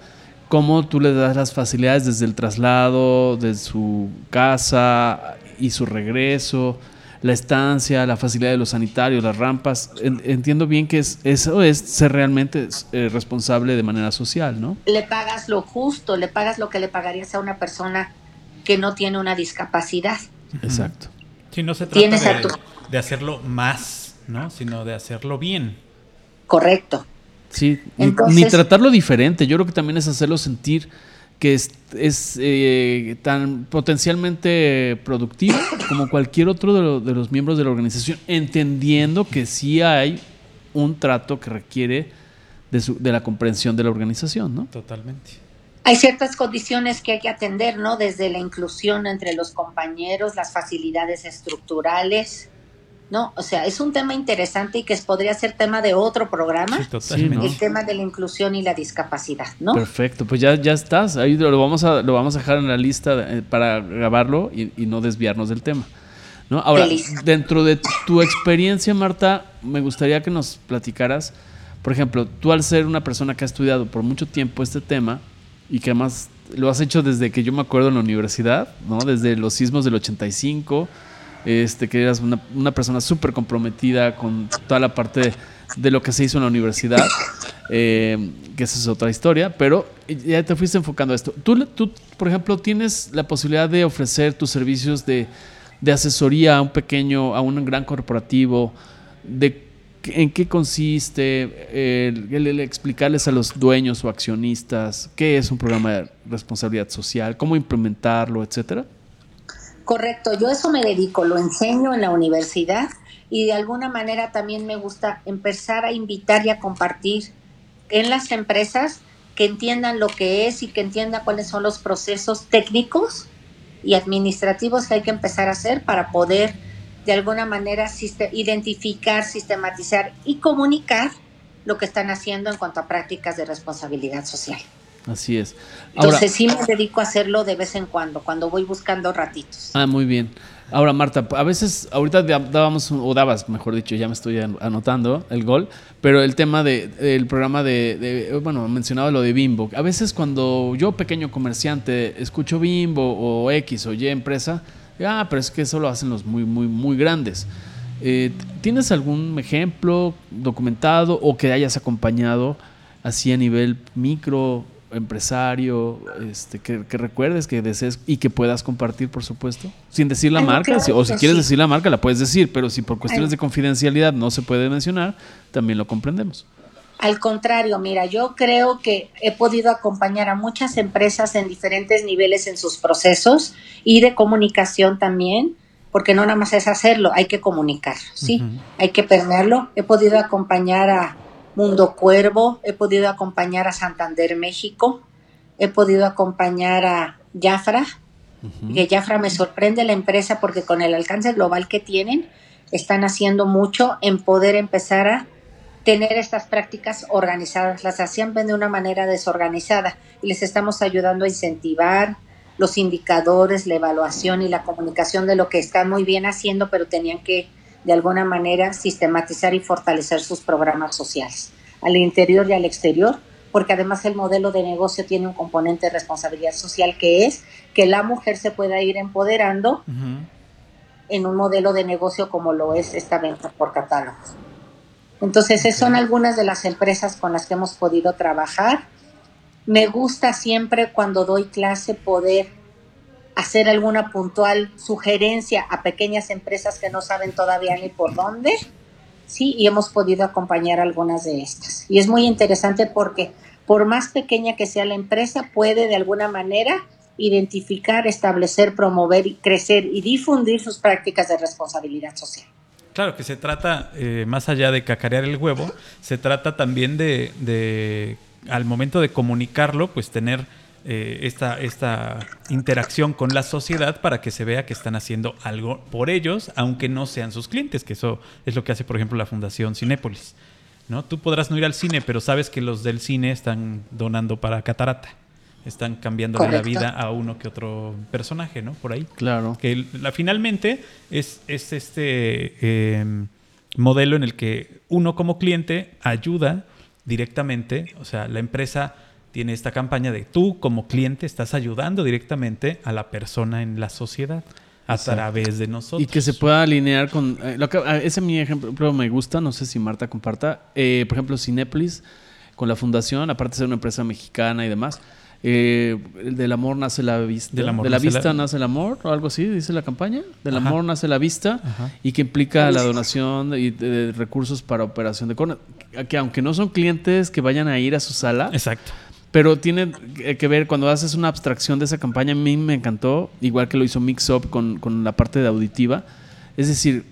cómo tú le das las facilidades desde el traslado, de su casa y su regreso, la estancia, la facilidad de los sanitarios, las rampas. En- entiendo bien que es, eso es ser realmente eh, responsable de manera social, ¿no? le pagas lo justo, le pagas lo que le pagarías a una persona que no tiene una discapacidad. Exacto. Sí, no se trata tu- de hacerlo más, ¿no? Sino de hacerlo bien. Correcto. Sí, ni, tratarlo diferente. Yo creo que también es hacerlo sentir que es, es eh, tan potencialmente productivo como cualquier otro de, los miembros de la organización, entendiendo que sí hay un trato que requiere de, de la comprensión de la organización, ¿no? Totalmente. Hay ciertas condiciones que hay que atender, ¿no? Desde la inclusión entre los compañeros, las facilidades estructurales, ¿no? O sea, es un tema interesante y que podría ser tema de otro programa. El tema de la inclusión y la discapacidad, ¿no? Perfecto, pues ya, ya estás. Ahí lo vamos a, lo vamos a dejar en la lista eh, para grabarlo y, no desviarnos del tema. ¿no? Ahora, dentro de tu experiencia, Marta, me gustaría que nos platicaras, por ejemplo, tú al ser una persona que ha estudiado por mucho tiempo este tema y que además lo has hecho desde que yo me acuerdo en la universidad, ¿no? Desde los sismos del 85 este, que eras una, persona súper comprometida con toda la parte de, lo que se hizo en la universidad, eh, que esa es otra historia, pero ya te fuiste enfocando a esto. Tú, tú, por ejemplo, tienes la posibilidad de ofrecer tus servicios de, asesoría a un pequeño, a un gran corporativo, de en qué consiste, explicarles a los dueños o accionistas qué es un programa de responsabilidad social, cómo implementarlo, etcétera? Correcto, yo eso me dedico, lo enseño en la universidad y de alguna manera también me gusta empezar a invitar y a compartir en las empresas que entiendan lo que es y que entiendan cuáles son los procesos técnicos y administrativos que hay que empezar a hacer para poder de alguna manera identificar, sistematizar y comunicar lo que están haciendo en cuanto a prácticas de responsabilidad social. Así es. Entonces sí me dedico a hacerlo de vez en cuando, cuando voy buscando ratitos. Ah, muy bien. Ahora, Marta, a veces, ahorita dábamos, o dabas, mejor dicho, ya me estoy anotando el gol, pero el tema de, del programa de, bueno, mencionaba lo de Bimbo. A veces cuando yo, pequeño comerciante, escucho Bimbo o X o Y empresa, ah, pero es que eso lo hacen los muy, muy, muy grandes. Eh, ¿Tienes algún ejemplo documentado o que hayas acompañado así a nivel micro empresario, este, que, recuerdes, que desees y que puedas compartir, por supuesto, sin decir la marca, o si quieres decir la marca, la puedes decir, pero si por cuestiones de confidencialidad no se puede mencionar, también lo comprendemos. Al contrario, mira, yo creo que he podido acompañar a muchas empresas en diferentes niveles en sus procesos y de comunicación también, porque no nada más es hacerlo, hay que comunicar, ¿sí? Hay que permearlo. He podido acompañar a Mundo Cuervo, he podido acompañar a Santander México, he podido acompañar a Jafra, que Jafra me sorprende la empresa porque con el alcance global que tienen, están haciendo mucho en poder empezar a tener estas prácticas organizadas. Las hacían de una manera desorganizada y les estamos ayudando a incentivar los indicadores, la evaluación y la comunicación de lo que están muy bien haciendo, pero tenían que de alguna manera sistematizar y fortalecer sus programas sociales, al interior y al exterior, porque además el modelo de negocio tiene un componente de responsabilidad social que es que la mujer se pueda ir empoderando en un modelo de negocio como lo es esta venta por catálogos. Entonces, esas son algunas de las empresas con las que hemos podido trabajar. Me gusta siempre cuando doy clase poder hacer alguna puntual sugerencia a pequeñas empresas que no saben todavía ni por dónde, sí, y hemos podido acompañar algunas de estas. Y es muy interesante porque por más pequeña que sea la empresa, puede de alguna manera identificar, establecer, promover, crecer y difundir sus prácticas de responsabilidad social. Claro que se trata, eh, más allá de cacarear el huevo, se trata también de, de, al momento de comunicarlo, pues tener eh, esta, esta interacción con la sociedad para que se vea que están haciendo algo por ellos, aunque no sean sus clientes, que eso es lo que hace, por ejemplo, la Fundación Cinépolis. ¿no? Tú podrás no ir al cine, pero sabes que los del cine están donando para Catarata. Están cambiando la vida a uno que otro personaje, ¿no? Por ahí. Claro. Que la, finalmente es, es este em, modelo en el que uno como cliente ayuda directamente, o sea, la empresa tiene esta campaña de tú como cliente estás ayudando directamente a la persona en la sociedad a través de nosotros. Y que se pueda alinear con... Eh, lo que, ah, ese mi ejemplo me gusta, no sé si Marta comparta. Eh, por ejemplo, Cinepolis, con la fundación, aparte de ser una empresa mexicana y demás, eh, del amor nace la vista. Del amor de la nace vista la- nace el amor, o algo así, dice la campaña. Del Ajá. amor nace la vista Ajá. y que implica la donación de, de recursos para operación de corona. Que aunque no son clientes que vayan a ir a su sala, Exacto. Pero tiene que ver cuando haces una abstracción de esa campaña, a mí me encantó, igual que lo hizo Mix Up con, con la parte de auditiva. Es decir,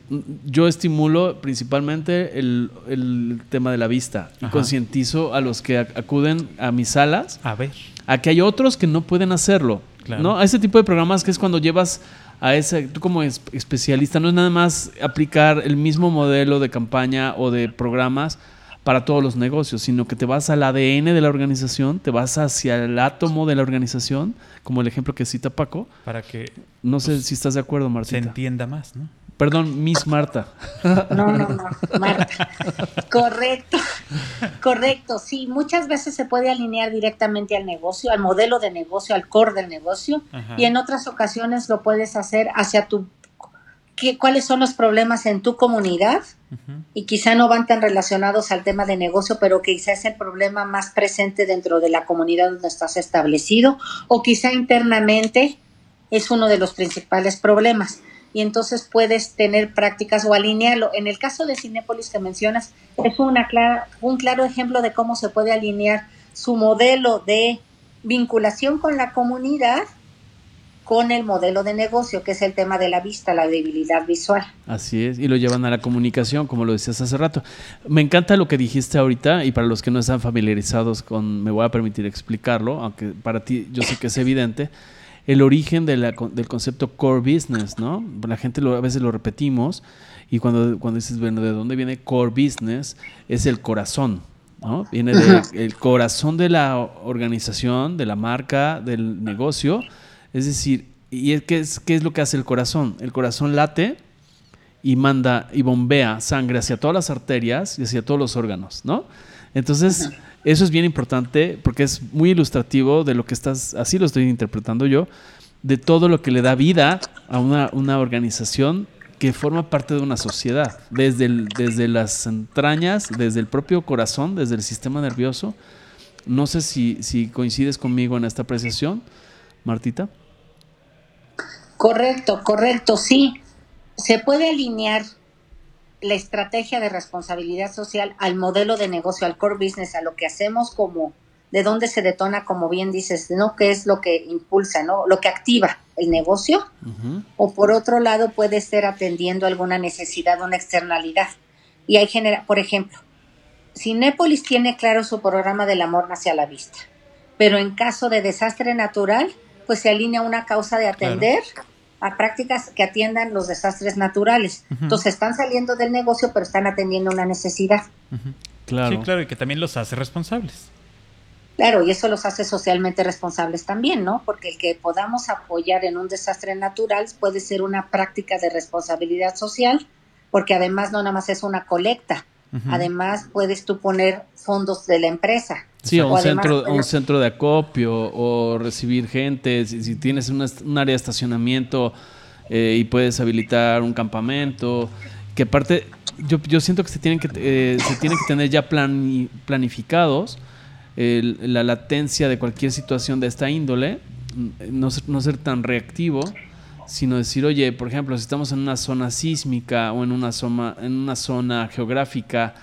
yo estimulo principalmente el, el tema de la vista y concientizo a los que ac- acuden a mis salas A ver. a que hay otros que no pueden hacerlo. Claro. ¿no? A ese tipo de programas que es cuando llevas a ese, tú como es- especialista, no es nada más aplicar el mismo modelo de campaña o de programas para todos los negocios, sino que te vas al ADN de la organización, te vas hacia el átomo de la organización, como el ejemplo que cita Paco. Para que No sé si estás de acuerdo, se Martita. entienda más, ¿no? Perdón, Miss Marta. No, no, no, Marta. Correcto, correcto. Sí, muchas veces se puede alinear directamente al negocio, al modelo de negocio, al core del negocio, Ajá. y en otras ocasiones lo puedes hacer hacia tu, qué, cuáles son los problemas en tu comunidad, y quizá no van tan relacionados al tema de negocio, pero quizá es el problema más presente dentro de la comunidad donde estás establecido, o quizá internamente es uno de los principales problemas. Y entonces puedes tener prácticas o alinearlo. En el caso de Cinépolis que mencionas, es una clara, un claro ejemplo de cómo se puede alinear su modelo de vinculación con la comunidad con el modelo de negocio, que es el tema de la vista, la debilidad visual. Así es, y lo llevan a la comunicación, como lo decías hace rato. Me encanta lo que dijiste ahorita, y para los que no están familiarizados con, me voy a permitir explicarlo, aunque para ti yo sé que es evidente, el origen de la del concepto core business, ¿no? La gente lo- a veces lo repetimos, y cuando, cuando dices, bueno, ¿de dónde viene core business? Es el corazón, ¿no? Viene del corazón de la organización, de la marca, del negocio. Es decir, ¿y es, qué, es, qué es lo que hace el corazón? El corazón late y manda y bombea sangre hacia todas las arterias y hacia todos los órganos, ¿no? Entonces, eso es bien importante porque es muy ilustrativo de lo que estás, así lo estoy interpretando yo, de todo lo que le da vida a una, una organización que forma parte de una sociedad, desde, el- desde las entrañas, desde el propio corazón, desde el sistema nervioso. No sé si, si coincides conmigo en esta apreciación, Martita. Correcto, correcto, sí. Se puede alinear la estrategia de responsabilidad social al modelo de negocio, al core business, a lo que hacemos como, de dónde se detona, como bien dices, ¿no? ¿Qué es lo que impulsa, ¿no? Lo que activa el negocio. O por otro lado puede ser atendiendo alguna necesidad, una externalidad. Y hay genera, por ejemplo, Cinépolis tiene claro su programa del amor hacia la vista, pero en caso de desastre natural, pues se alinea una causa de atender a prácticas que atiendan los desastres naturales. Entonces están saliendo del negocio, pero están atendiendo una necesidad. Claro. Sí, claro, y que también los hace responsables. Claro, y eso los hace socialmente responsables también, ¿no? Porque el que podamos apoyar en un desastre natural puede ser una práctica de responsabilidad social, porque además no nada más es una colecta, además puedes tú poner fondos de la empresa. Sí, o un, centro, un centro de acopio o recibir gente. Si, si tienes un área de estacionamiento eh, y puedes habilitar un campamento. Que aparte, yo, yo siento que se tienen que, eh, se tienen que tener ya plani- planificados el- la latencia de cualquier situación de esta índole. mm, No, ser- no ser tan reactivo, sino decir, oye, por ejemplo, si estamos en una zona sísmica o en una zona, en una zona geográfica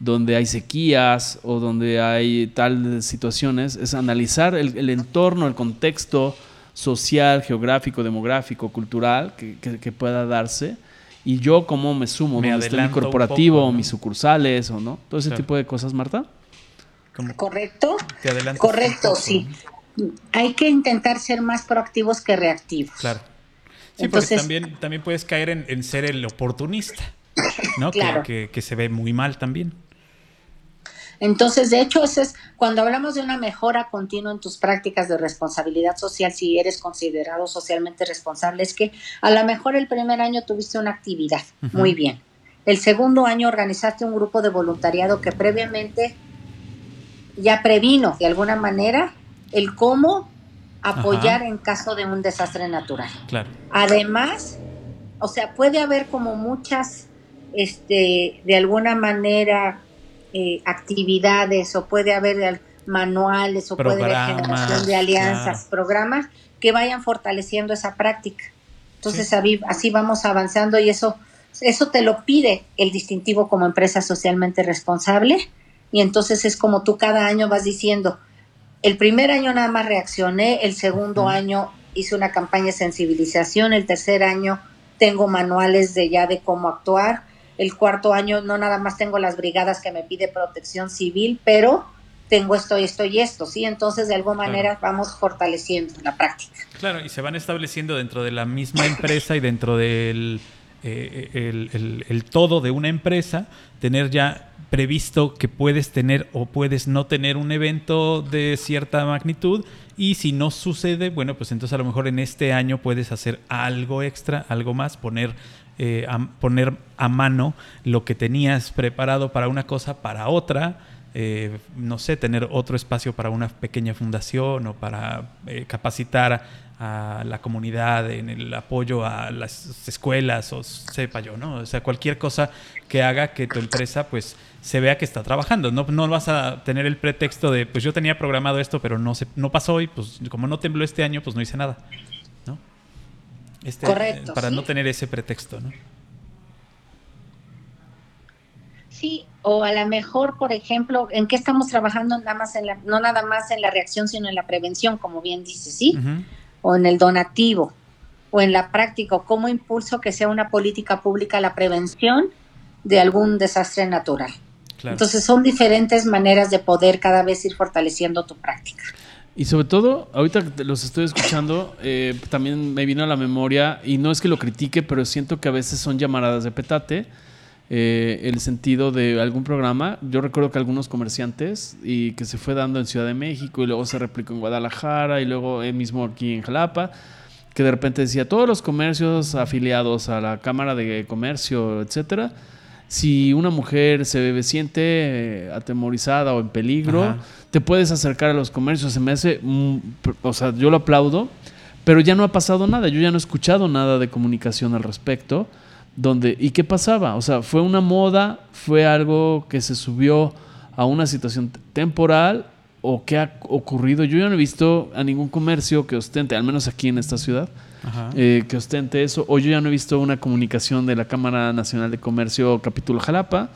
donde hay sequías o donde hay tal situaciones, es analizar el, el entorno, el contexto social, geográfico, demográfico, cultural que, que- que pueda darse. Y yo cómo me sumo, Me donde esté mi corporativo, poco, ¿no? mis sucursales o no. Todo ese Claro. tipo de cosas, Marta. ¿Correcto? te Correcto, sí. ¿no? Hay que intentar ser más proactivos que reactivos. Claro. Sí, Entonces- porque también, también puedes caer en, en ser el oportunista, ¿no? Que, que se ve muy mal también. Entonces, de hecho, eso es cuando hablamos de una mejora continua en tus prácticas de responsabilidad social, si eres considerado socialmente responsable, es que a lo mejor el primer año tuviste una actividad, muy bien. El segundo año organizaste un grupo de voluntariado que previamente ya previno de alguna manera el cómo apoyar en caso de un desastre natural. Claro. Además, o sea, puede haber como muchas, este, de alguna manera, eh, actividades o puede haber al- manuales o puede haber generación de alianzas, programas que vayan fortaleciendo esa práctica. Entonces así vamos avanzando y eso, eso te lo pide el distintivo como empresa socialmente responsable. Y entonces es como tú cada año vas diciendo, el primer año nada más reaccioné, el segundo año hice una campaña de sensibilización, el tercer año tengo manuales de ya de cómo actuar, el cuarto año no nada más tengo las brigadas que me pide protección civil, pero tengo esto, esto y esto, ¿sí? Entonces, de alguna manera vamos fortaleciendo la práctica. Claro, y se van estableciendo dentro de la misma empresa y dentro del eh, el, todo de una empresa, tener ya previsto que puedes tener o puedes no tener un evento de cierta magnitud y si no sucede, bueno, pues entonces a lo mejor en este año puedes hacer algo extra, algo más, poner, eh, poner a mano lo que tenías preparado para una cosa, para otra eh, no sé, tener otro espacio para una pequeña fundación o para eh, capacitar a la comunidad en el apoyo a las escuelas o sepa yo, ¿no? O sea, cualquier cosa que haga que tu empresa pues se vea que está trabajando. No, no vas a tener el pretexto de, pues yo tenía programado esto, pero no, se, no pasó y pues como no tembló este año, pues no hice nada. Este, Correcto. Para no tener ese pretexto, ¿no? Sí, o a lo mejor, por ejemplo, en qué estamos trabajando nada más en la, no nada más en la reacción, sino en la prevención, como bien dice, sí, o en el donativo, o en la práctica, o cómo impulso que sea una política pública la prevención de algún desastre natural. Entonces son diferentes maneras de poder cada vez ir fortaleciendo tu práctica. Y sobre todo, ahorita los estoy escuchando, eh, también me vino a la memoria, y no es que lo critique, pero siento que a veces son llamaradas de petate eh, el sentido de algún programa. Yo recuerdo que algunos comerciantes y que se fue dando en Ciudad de México y luego se replicó en Guadalajara y luego él mismo aquí en Jalapa, que de repente decía todos los comercios afiliados a la Cámara de Comercio, etcétera. Si una mujer se siente eh, atemorizada o en peligro, te puedes acercar a los comercios. Se me hace, mm, o sea, yo lo aplaudo, pero ya no ha pasado nada. Yo ya no he escuchado nada de comunicación al respecto donde ¿y qué pasaba? O sea, fue una moda, fue algo que se subió a una situación temporal o qué ha ocurrido. Yo ya no he visto a ningún comercio que ostente, al menos aquí en esta ciudad, eh, que ostente eso. O yo ya no he visto una comunicación de la Cámara Nacional de Comercio capítulo Jalapa,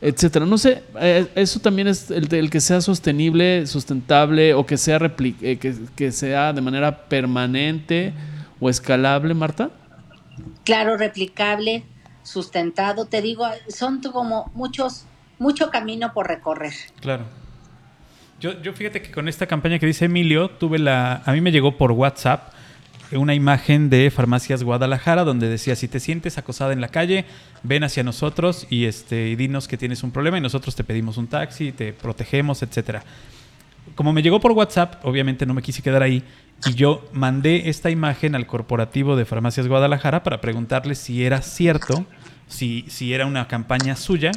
etcétera. No sé, eh, eso también es el, que sea sostenible, sustentable o que sea, eh, que, que sea de manera permanente o escalable, Marta claro, replicable, sustentado. Te digo, son como muchos, mucho camino por recorrer. Claro. Yo, yo fíjate que con esta campaña que dice Emilio, tuve la, a mí me llegó por WhatsApp una imagen de Farmacias Guadalajara donde decía si te sientes acosada en la calle ven hacia nosotros y este y dinos que tienes un problema y nosotros te pedimos un taxi te protegemos etcétera como me llegó por WhatsApp obviamente no me quise quedar ahí y yo mandé esta imagen al corporativo de Farmacias Guadalajara para preguntarle si era cierto, si, si era una campaña suya.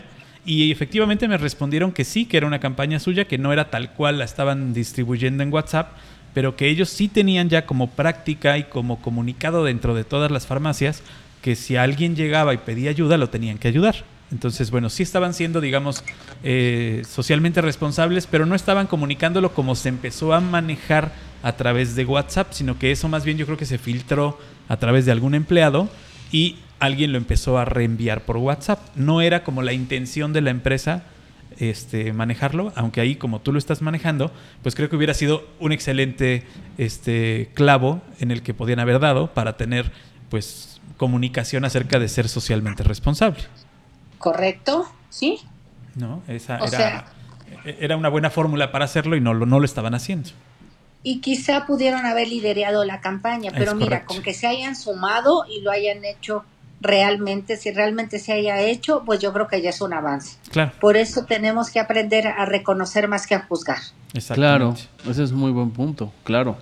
Y efectivamente me respondieron que sí, que era una campaña suya, que no era tal cual la estaban distribuyendo en WhatsApp, pero que ellos sí tenían ya como práctica y como comunicado dentro de todas las farmacias que si alguien llegaba y pedía ayuda, lo tenían que ayudar. Entonces, bueno, sí estaban siendo, digamos, eh, socialmente responsables, pero no estaban comunicándolo como se empezó a manejar a través de WhatsApp, sino que eso más bien yo creo que se filtró a través de algún empleado y alguien lo empezó a reenviar por WhatsApp. No era como la intención de la empresa este, manejarlo, aunque ahí como tú lo estás manejando, pues creo que hubiera sido un excelente este, clavo en el que podían haber dado para tener pues comunicación acerca de ser socialmente responsable. Correcto, sí. No, esa era, era una buena fórmula para hacerlo y no, no lo estaban haciendo y quizá pudieron haber liderado la campaña, pero mira, con que se hayan sumado y lo hayan hecho realmente, si realmente se haya hecho, pues yo creo que ya es un avance. Claro. Por eso tenemos que aprender a reconocer más que a juzgar. Claro, ese es muy buen punto, claro.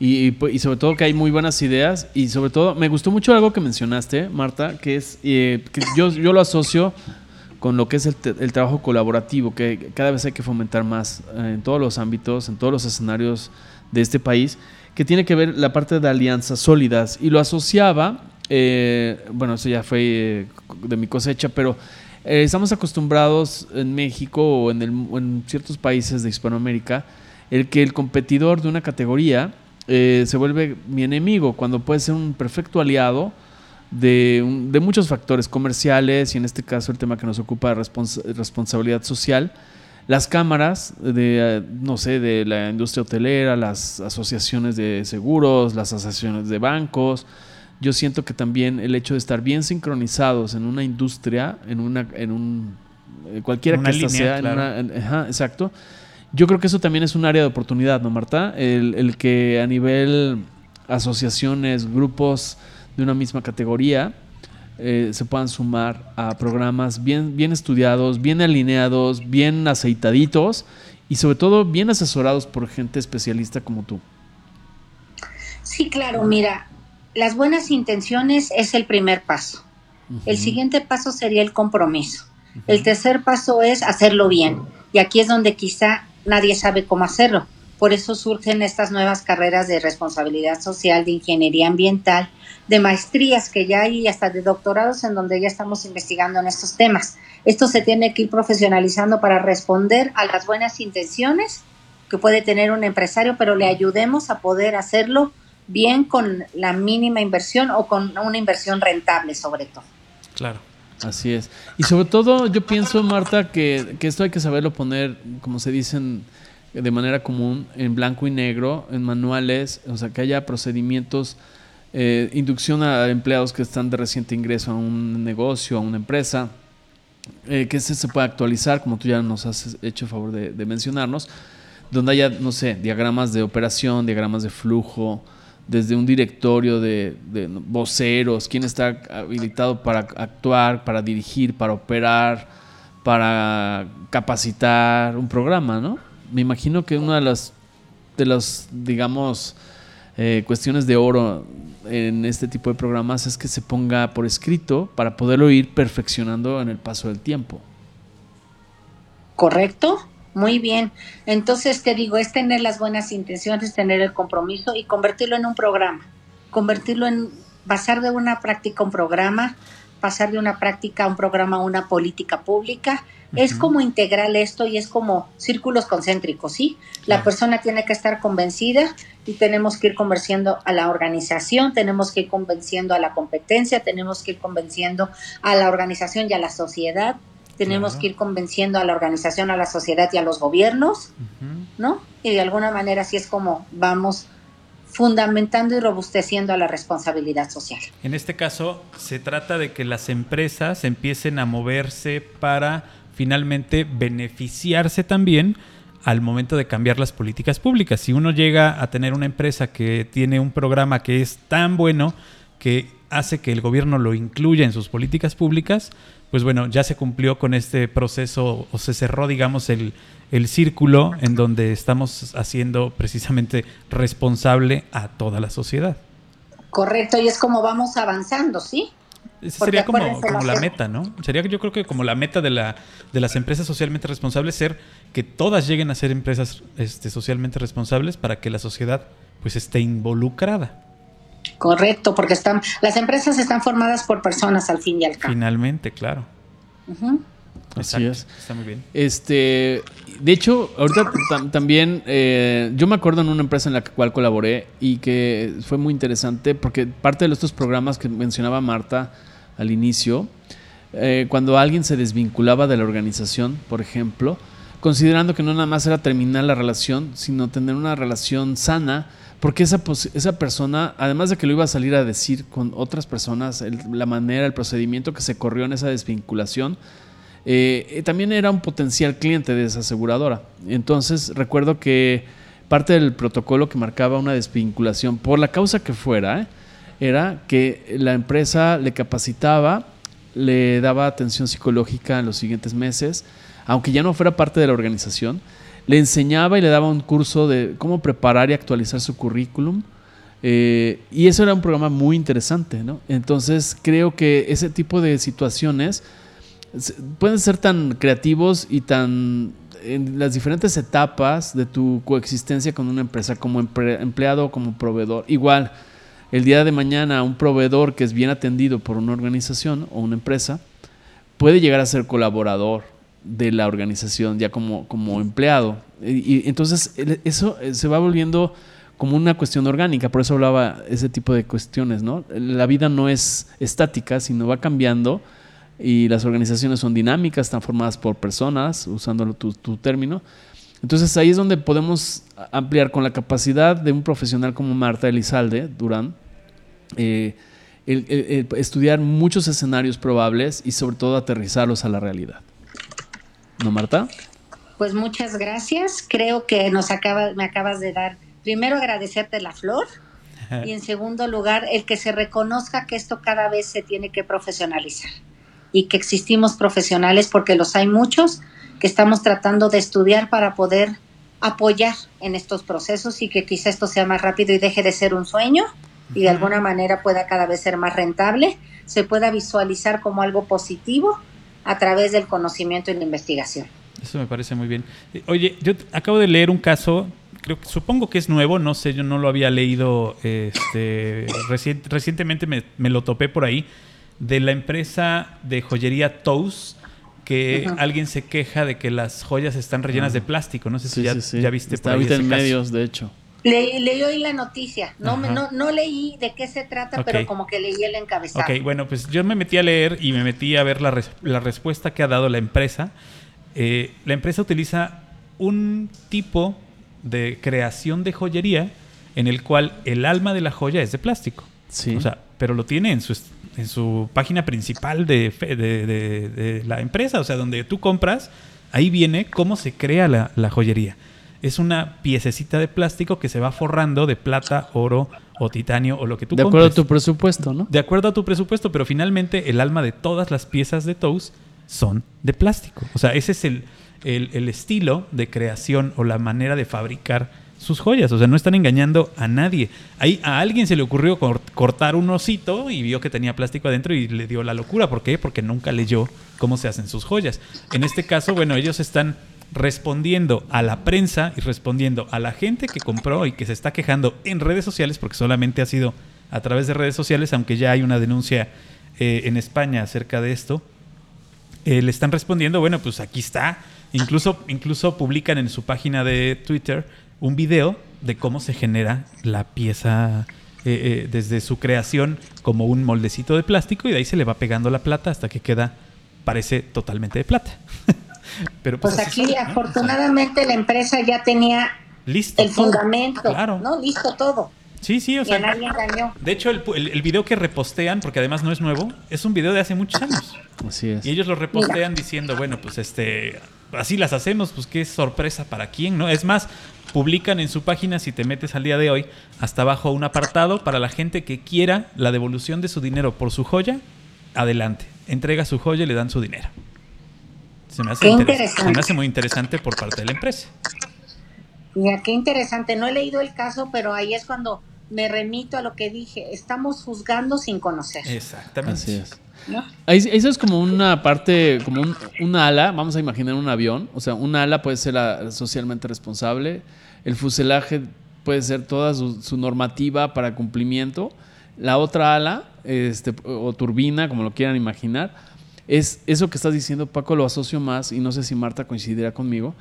Y, y, sobre todo que hay muy buenas ideas y sobre todo me gustó mucho algo que mencionaste, Marta, que es eh, que yo, yo lo asocio con lo que es el, el, trabajo colaborativo, que cada vez hay que fomentar más eh, en todos los ámbitos, en todos los escenarios de este país, que tiene que ver la parte de alianzas sólidas. Y lo asociaba, eh, bueno, eso ya fue eh, de mi cosecha, pero eh, estamos acostumbrados en México o en, el- en ciertos países de Hispanoamérica el que el competidor de una categoría eh, se vuelve mi enemigo cuando puede ser un perfecto aliado de, muchos factores comerciales y en este caso el tema que nos ocupa respons- responsabilidad social. Las cámaras de, eh, no sé, de la industria hotelera, las asociaciones de seguros, las asociaciones de bancos. Yo siento que también el hecho de estar bien sincronizados en una industria, en una, en un eh, cualquiera una que línea, sea, en una- en- ajá, exacto. Yo creo que eso también es un área de oportunidad, ¿no, Marta? El, el que a nivel asociaciones, grupos de una misma categoría eh, se puedan sumar a programas bien, bien estudiados, bien alineados, bien aceitaditos y sobre todo bien asesorados por gente especialista como tú. Sí, claro, mira, las buenas intenciones es el primer paso. El siguiente paso sería el compromiso. El tercer paso es hacerlo bien. Y aquí es donde quizá nadie sabe cómo hacerlo. Por eso surgen estas nuevas carreras de responsabilidad social, de ingeniería ambiental, de maestrías que ya hay y hasta de doctorados en donde ya estamos investigando en estos temas. Esto se tiene que ir profesionalizando para responder a las buenas intenciones que puede tener un empresario, pero le ayudemos a poder hacerlo bien con la mínima inversión o con una inversión rentable sobre todo. Claro. Así es. Y sobre todo yo pienso, Marta, que, que esto hay que saberlo poner, como se dicen de manera común, en blanco y negro, en manuales, o sea, que haya procedimientos, eh, inducción a empleados que están de reciente ingreso a un negocio, a una empresa, eh, que ese se pueda actualizar, como tú ya nos has hecho el favor de, de mencionarnos, donde haya, no sé, diagramas de operación, diagramas de flujo, desde un directorio de, de voceros, quién está habilitado para actuar, para dirigir, para operar, para capacitar un programa, ¿no? Me imagino que una de las, de las digamos, eh, cuestiones de oro en este tipo de programas es que se ponga por escrito para poderlo ir perfeccionando en el paso del tiempo. ¿Correcto? Muy bien. Entonces te digo, es tener las buenas intenciones, tener el compromiso y convertirlo en un programa. Convertirlo en, pasar de una práctica a un programa, pasar de una práctica a un programa a una política pública. Es como integral esto y es como círculos concéntricos, ¿sí? La Claro. persona tiene que estar convencida y tenemos que ir convenciendo a la organización, tenemos que ir convenciendo a la competencia, tenemos que ir convenciendo a la organización y a la sociedad, tenemos Claro. que ir convenciendo a la organización, a la sociedad y a los gobiernos. ¿no? Y de alguna manera así es como vamos fundamentando y robusteciendo a la responsabilidad social. En este caso, se trata de que las empresas empiecen a moverse para finalmente beneficiarse también al momento de cambiar las políticas públicas. Si uno llega a tener una empresa que tiene un programa que es tan bueno que hace que el gobierno lo incluya en sus políticas públicas, pues bueno, ya se cumplió con este proceso o se cerró, digamos, el, el círculo en donde estamos haciendo precisamente responsable a toda la sociedad. Correcto, y es como vamos avanzando, ¿sí? Porque sería como, como la meta, ¿no? Sería yo creo que como la meta de, la, de las empresas socialmente responsables ser que todas lleguen a ser empresas este, socialmente responsables para que la sociedad pues esté involucrada Correcto, porque están, las empresas están formadas por personas al fin y al cabo. finalmente, claro. Así Exacto, es. Está muy bien. Este, de hecho, ahorita tam- también, eh, yo me acuerdo en una empresa en la cual colaboré y que fue muy interesante porque parte de estos programas que mencionaba Marta al inicio, eh, cuando alguien se desvinculaba de la organización, por ejemplo, considerando que no nada más era terminar la relación, sino tener una relación sana, porque esa, esa persona, además de que lo iba a salir a decir con otras personas, la manera, el procedimiento que se corrió en esa desvinculación, eh, eh, también era un potencial cliente de esa aseguradora. Entonces recuerdo que parte del protocolo que marcaba una desvinculación, por la causa que fuera, ¿eh? era que la empresa le capacitaba, le daba atención psicológica en los siguientes meses, aunque ya no fuera parte de la organización, le enseñaba y le daba un curso de cómo preparar y actualizar su currículum. eh, y eso era un programa muy interesante, ¿no? Entonces creo que ese tipo de situaciones pueden ser tan creativos y tan en las diferentes etapas de tu coexistencia con una empresa como empleado o como proveedor. Igual, el día de mañana un proveedor que es bien atendido por una organización o una empresa puede llegar a ser colaborador de la organización ya como, como empleado. Y, entonces eso eh, se va volviendo como una cuestión orgánica, por eso hablaba ese tipo de cuestiones, ¿no? La vida no es estática, sino va cambiando y las organizaciones son dinámicas, están formadas por personas, usando tu, tu término. Entonces ahí es donde podemos ampliar con la capacidad de un profesional como Marta Elizalde Durán, eh, estudiar muchos escenarios probables y sobre todo aterrizarlos a la realidad. ¿No, Marta? Pues muchas gracias. Creo que nos acaba, me acabas de dar, primero agradecerte la flor y en segundo lugar el que se reconozca que esto cada vez se tiene que profesionalizar y que existimos profesionales porque los hay muchos que estamos tratando de estudiar para poder apoyar en estos procesos y que quizá esto sea más rápido y deje de ser un sueño y de alguna manera pueda cada vez ser más rentable, se pueda visualizar como algo positivo a través del conocimiento y la investigación. Eso me parece muy bien. Eh, Oye, yo acabo de leer un caso, creo que supongo que es nuevo, no sé, yo no lo había leído, este, [laughs] recien- recientemente me, me lo topé por ahí, de la empresa de joyería Tous, que alguien se queja de que las joyas están rellenas de plástico. No sé si ya, ya viste Está por ahí ahorita ese en caso. medios, de hecho. Le, leí hoy la noticia, no, me- Ajá. no, no leí de qué se trata, pero como que leí el encabezado. Ok, bueno, pues yo me metí a leer y me metí a ver la, res- la respuesta que ha dado la empresa. Eh, la empresa utiliza un tipo de creación de joyería en el cual el alma de la joya es de plástico. Sí. O sea, pero lo tiene en su, en su página principal de, fe- de- de- de la empresa, o sea, donde tú compras, ahí viene cómo se crea la, la joyería. Es una piececita de plástico que se va forrando de plata, oro o titanio o lo que tú de acuerdo a tu presupuesto, ¿no? de acuerdo a tu presupuesto, pero finalmente el alma de todas las piezas de Toast son de plástico. O sea, ese es el, el- el estilo de creación o la manera de fabricar sus joyas. O sea, no están engañando a nadie. Ahí a alguien se le ocurrió cor- cortar un osito y vio que tenía plástico adentro y le dio la locura. ¿Por qué? Porque nunca leyó cómo se hacen sus joyas. En este caso, bueno, ellos están respondiendo a la prensa y respondiendo a la gente que compró y que se está quejando en redes sociales, porque solamente ha sido a través de redes sociales, aunque ya hay una denuncia eh, en España acerca de esto, eh, le están respondiendo, bueno, pues aquí está. Incluso, incluso publican en su página de Twitter un video de cómo se genera la pieza eh, desde su creación como un moldecito de plástico y de ahí se le va pegando la plata hasta que queda, parece totalmente de plata. [laughs] Pero Pues así aquí afortunadamente la empresa ya tenía Listo. el todo. fundamento, Claro. ¿no? Listo todo. Sí, sí, o Y a sea. nadie engañó. De hecho, el, el- el video que repostean, porque además no es nuevo, es un video de hace muchos años. Así es. Y ellos lo repostean diciendo, bueno, pues este, así las hacemos, pues qué sorpresa para quién, ¿no? Es más, publican en su página, si te metes al día de hoy, hasta abajo un apartado para la gente que quiera la devolución de su dinero por su joya, adelante. Entrega su joya y le dan su dinero. Se me hace, Qué interes- interesante. se me hace muy interesante por parte de la empresa. Mira, qué interesante. No he leído el caso, pero ahí es cuando me remito a lo que dije. Estamos juzgando sin conocer. Exactamente. Así es. Eso es como una parte, como un, ala, vamos a imaginar un avión, o sea, un ala puede ser la socialmente responsable, el fuselaje puede ser toda su, su normativa para cumplimiento, la otra ala, este, o turbina, como lo quieran imaginar, es eso que estás diciendo, Paco, lo asocio más, y no sé si Marta coincidirá conmigo,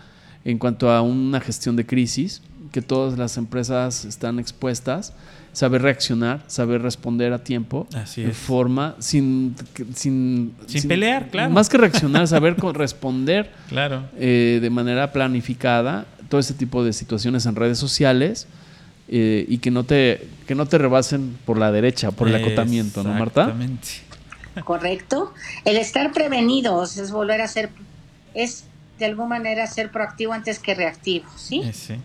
en cuanto a una gestión de crisis, que todas las empresas están expuestas, saber reaccionar, saber responder a tiempo, Así de es. forma, sin, sin, Sin pelear, claro. Más que reaccionar, saber responder [laughs] Claro. eh, de manera planificada todo ese tipo de situaciones en redes sociales eh, y que no te que no te rebasen por la derecha, por el acotamiento, ¿no, Marta? Exactamente. Correcto. El estar prevenidos es volver a ser, es de alguna manera ser proactivo antes que reactivo, ¿sí? Eh, sí.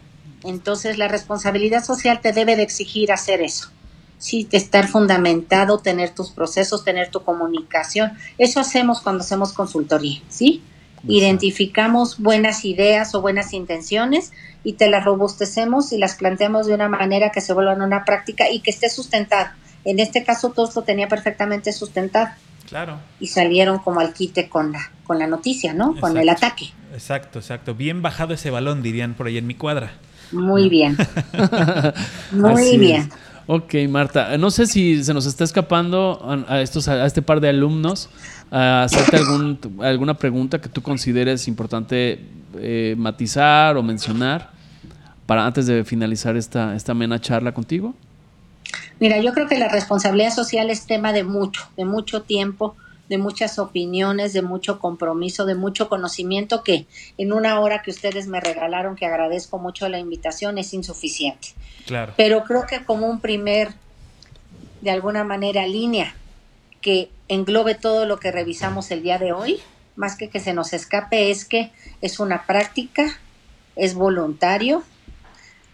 Entonces la responsabilidad social te debe de exigir hacer eso. Sí, estar fundamentado, tener tus procesos, tener tu comunicación. Eso hacemos cuando hacemos consultoría, ¿sí? Identificamos buenas ideas o buenas intenciones y te las robustecemos y las planteamos de una manera que se vuelvan una práctica y que esté sustentada. En este caso, todo esto tenía perfectamente sustentado Claro. y salieron como al quite con la, con la noticia, ¿no? Con el ataque. Exacto, exacto. Bien bajado ese balón, dirían por ahí en mi cuadra. Muy bien. [laughs] Muy Así bien. es. Ok, Marta. No sé si se nos está escapando a, estos, a este par de alumnos a hacerte algún, alguna pregunta que tú consideres importante eh, matizar o mencionar para antes de finalizar esta, esta amena charla contigo. Mira, yo creo que la responsabilidad social es tema de mucho, de mucho tiempo, de muchas opiniones, de mucho compromiso, de mucho conocimiento que en una hora que ustedes me regalaron, que agradezco mucho la invitación, es insuficiente. Claro. Pero creo que como un primer, de alguna manera, línea que englobe todo lo que revisamos el día de hoy, más que que se nos escape, es que es una práctica, es voluntario,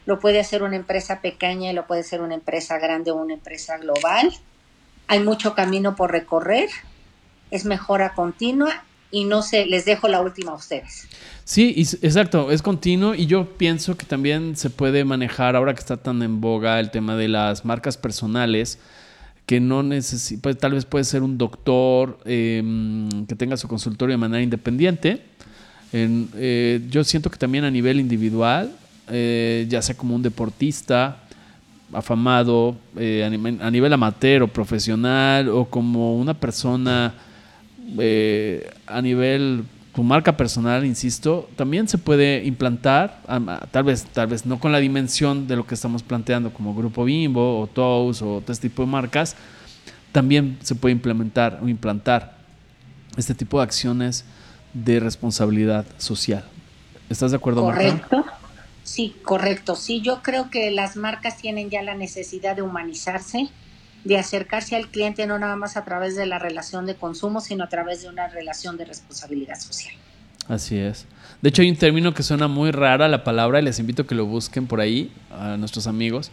lo puede hacer una empresa pequeña y lo puede hacer una empresa grande o una empresa global. Hay mucho camino por recorrer, es mejora continua y no sé, les dejo la última a ustedes. Sí, exacto, es continuo y yo pienso que también se puede manejar ahora que está tan en boga el tema de las marcas personales que no necesita, pues, tal vez puede ser un doctor em, que tenga su consultorio de manera independiente. Eh, yo siento que también a nivel individual eh, ya sea como un deportista afamado eh, a, nivel, amateur o profesional o como una persona eh, a nivel tu marca personal, insisto, también se puede implantar, tal vez, tal vez no con la dimensión de lo que estamos planteando como Grupo Bimbo o Toast o este tipo de marcas, también se puede implementar o implantar este tipo de acciones de responsabilidad social. ¿Estás de acuerdo, Correcto. Sí, correcto. Sí, yo creo que las marcas tienen ya la necesidad de humanizarse, de acercarse al cliente no nada más a través de la relación de consumo, sino a través de una relación de responsabilidad social. Así es. De hecho, hay un término que suena muy rara la palabra y les invito a que lo busquen por ahí, a nuestros amigos.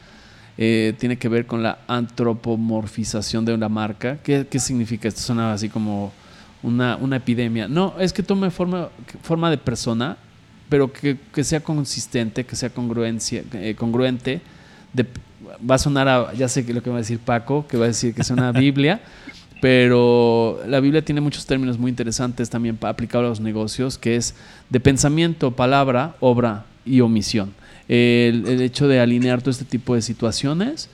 Eh, tiene que ver con la antropomorfización de una marca. ¿Qué, qué significa esto? Suena así como una, una, epidemia. No, es que tome forma, forma de persona pero que, sea consistente, que sea congruencia, eh, congruente. va a sonar a, ya sé lo que va a decir Paco, que va a decir que es una Biblia, [laughs] pero la Biblia tiene muchos términos muy interesantes también aplicados a los negocios, que es de pensamiento, palabra, obra y omisión. El, hecho de alinear todo este tipo de situaciones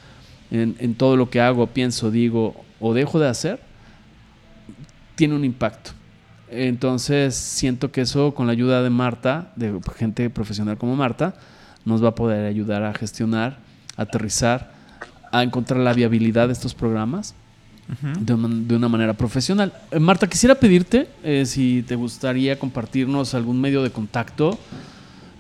en todo lo que hago, pienso, digo o dejo de hacer, tiene un impacto. Entonces siento que eso con la ayuda de Marta, de gente profesional como Marta, nos va a poder ayudar a gestionar, a aterrizar, a encontrar la viabilidad de estos programas de, una, manera profesional. Eh, Marta, quisiera pedirte eh, si te gustaría compartirnos algún medio de contacto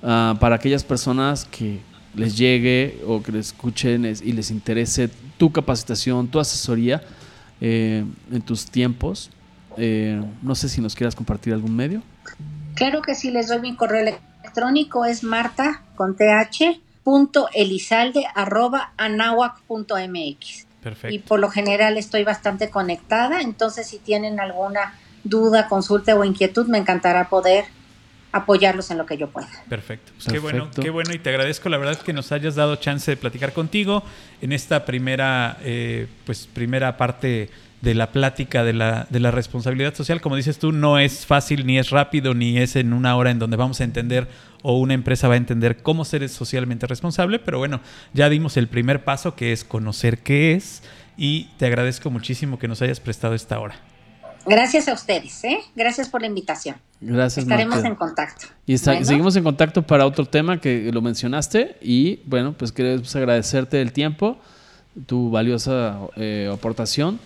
ah, para aquellas personas que les llegue o que les escuchen y les interese tu capacitación, tu asesoría eh, en tus tiempos eh, no sé si nos quieras compartir algún medio. Claro que sí, les doy mi correo electrónico, es marta con th elizalde arroba anahuac.mx. Perfecto. Y por lo general estoy bastante conectada, entonces si tienen alguna duda, consulta o inquietud, me encantará poder apoyarlos en lo que yo pueda. Perfecto. Pues qué bueno, qué bueno y te agradezco la verdad que nos hayas dado chance de platicar contigo en esta primera, eh, pues primera parte de la plática de la, de la responsabilidad social, como dices tú, no es fácil, ni es rápido, ni es en una hora en donde vamos a entender o una empresa va a entender cómo ser socialmente responsable, pero bueno, ya dimos el primer paso que es conocer qué es y te agradezco muchísimo que nos hayas prestado esta hora. Gracias a ustedes, ¿eh? Gracias por la invitación. Gracias. Estaremos en contacto. Y seguimos en contacto para otro tema que lo mencionaste y bueno, pues queremos agradecerte el tiempo, tu valiosa eh, aportación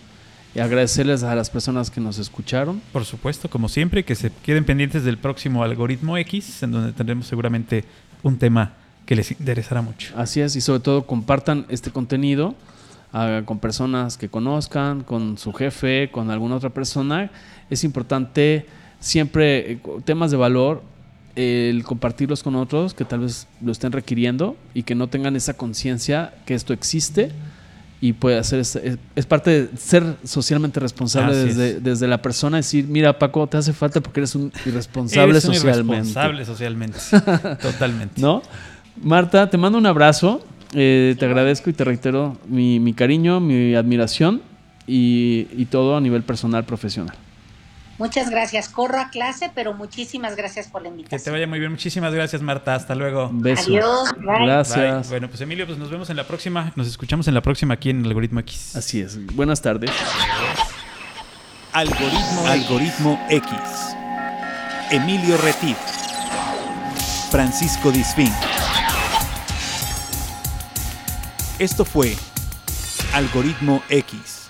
y agradecerles a las personas que nos escucharon. Por supuesto, como siempre, que se queden pendientes del próximo algoritmo X, en donde tendremos seguramente un tema que les interesará mucho. Así es, y sobre todo compartan este contenido ah, con personas que conozcan, con su jefe, con alguna otra persona. Es importante siempre eh, temas de valor, el compartirlos con otros que tal vez lo estén requiriendo y que no tengan esa conciencia que esto existe y puede hacer es, parte de ser socialmente responsable desde, desde, la persona decir mira Paco te hace falta porque eres un irresponsable eres un socialmente irresponsable socialmente [laughs] totalmente. No Marta te mando un abrazo eh, te agradezco y te reitero mi, cariño mi admiración y, y todo a nivel personal profesional Muchas gracias. Corro a clase, pero muchísimas gracias por la invitación. Que te vaya muy bien. Muchísimas gracias, Marta. Hasta luego. Besos. Adiós. Bye. Gracias. Bye. Bueno, pues Emilio, pues nos vemos en la próxima. Nos escuchamos en la próxima aquí en Algoritmo X. Así es. Buenas tardes. Algoritmo, Algoritmo X. Emilio Retif. Francisco Disfín. Esto fue Algoritmo X.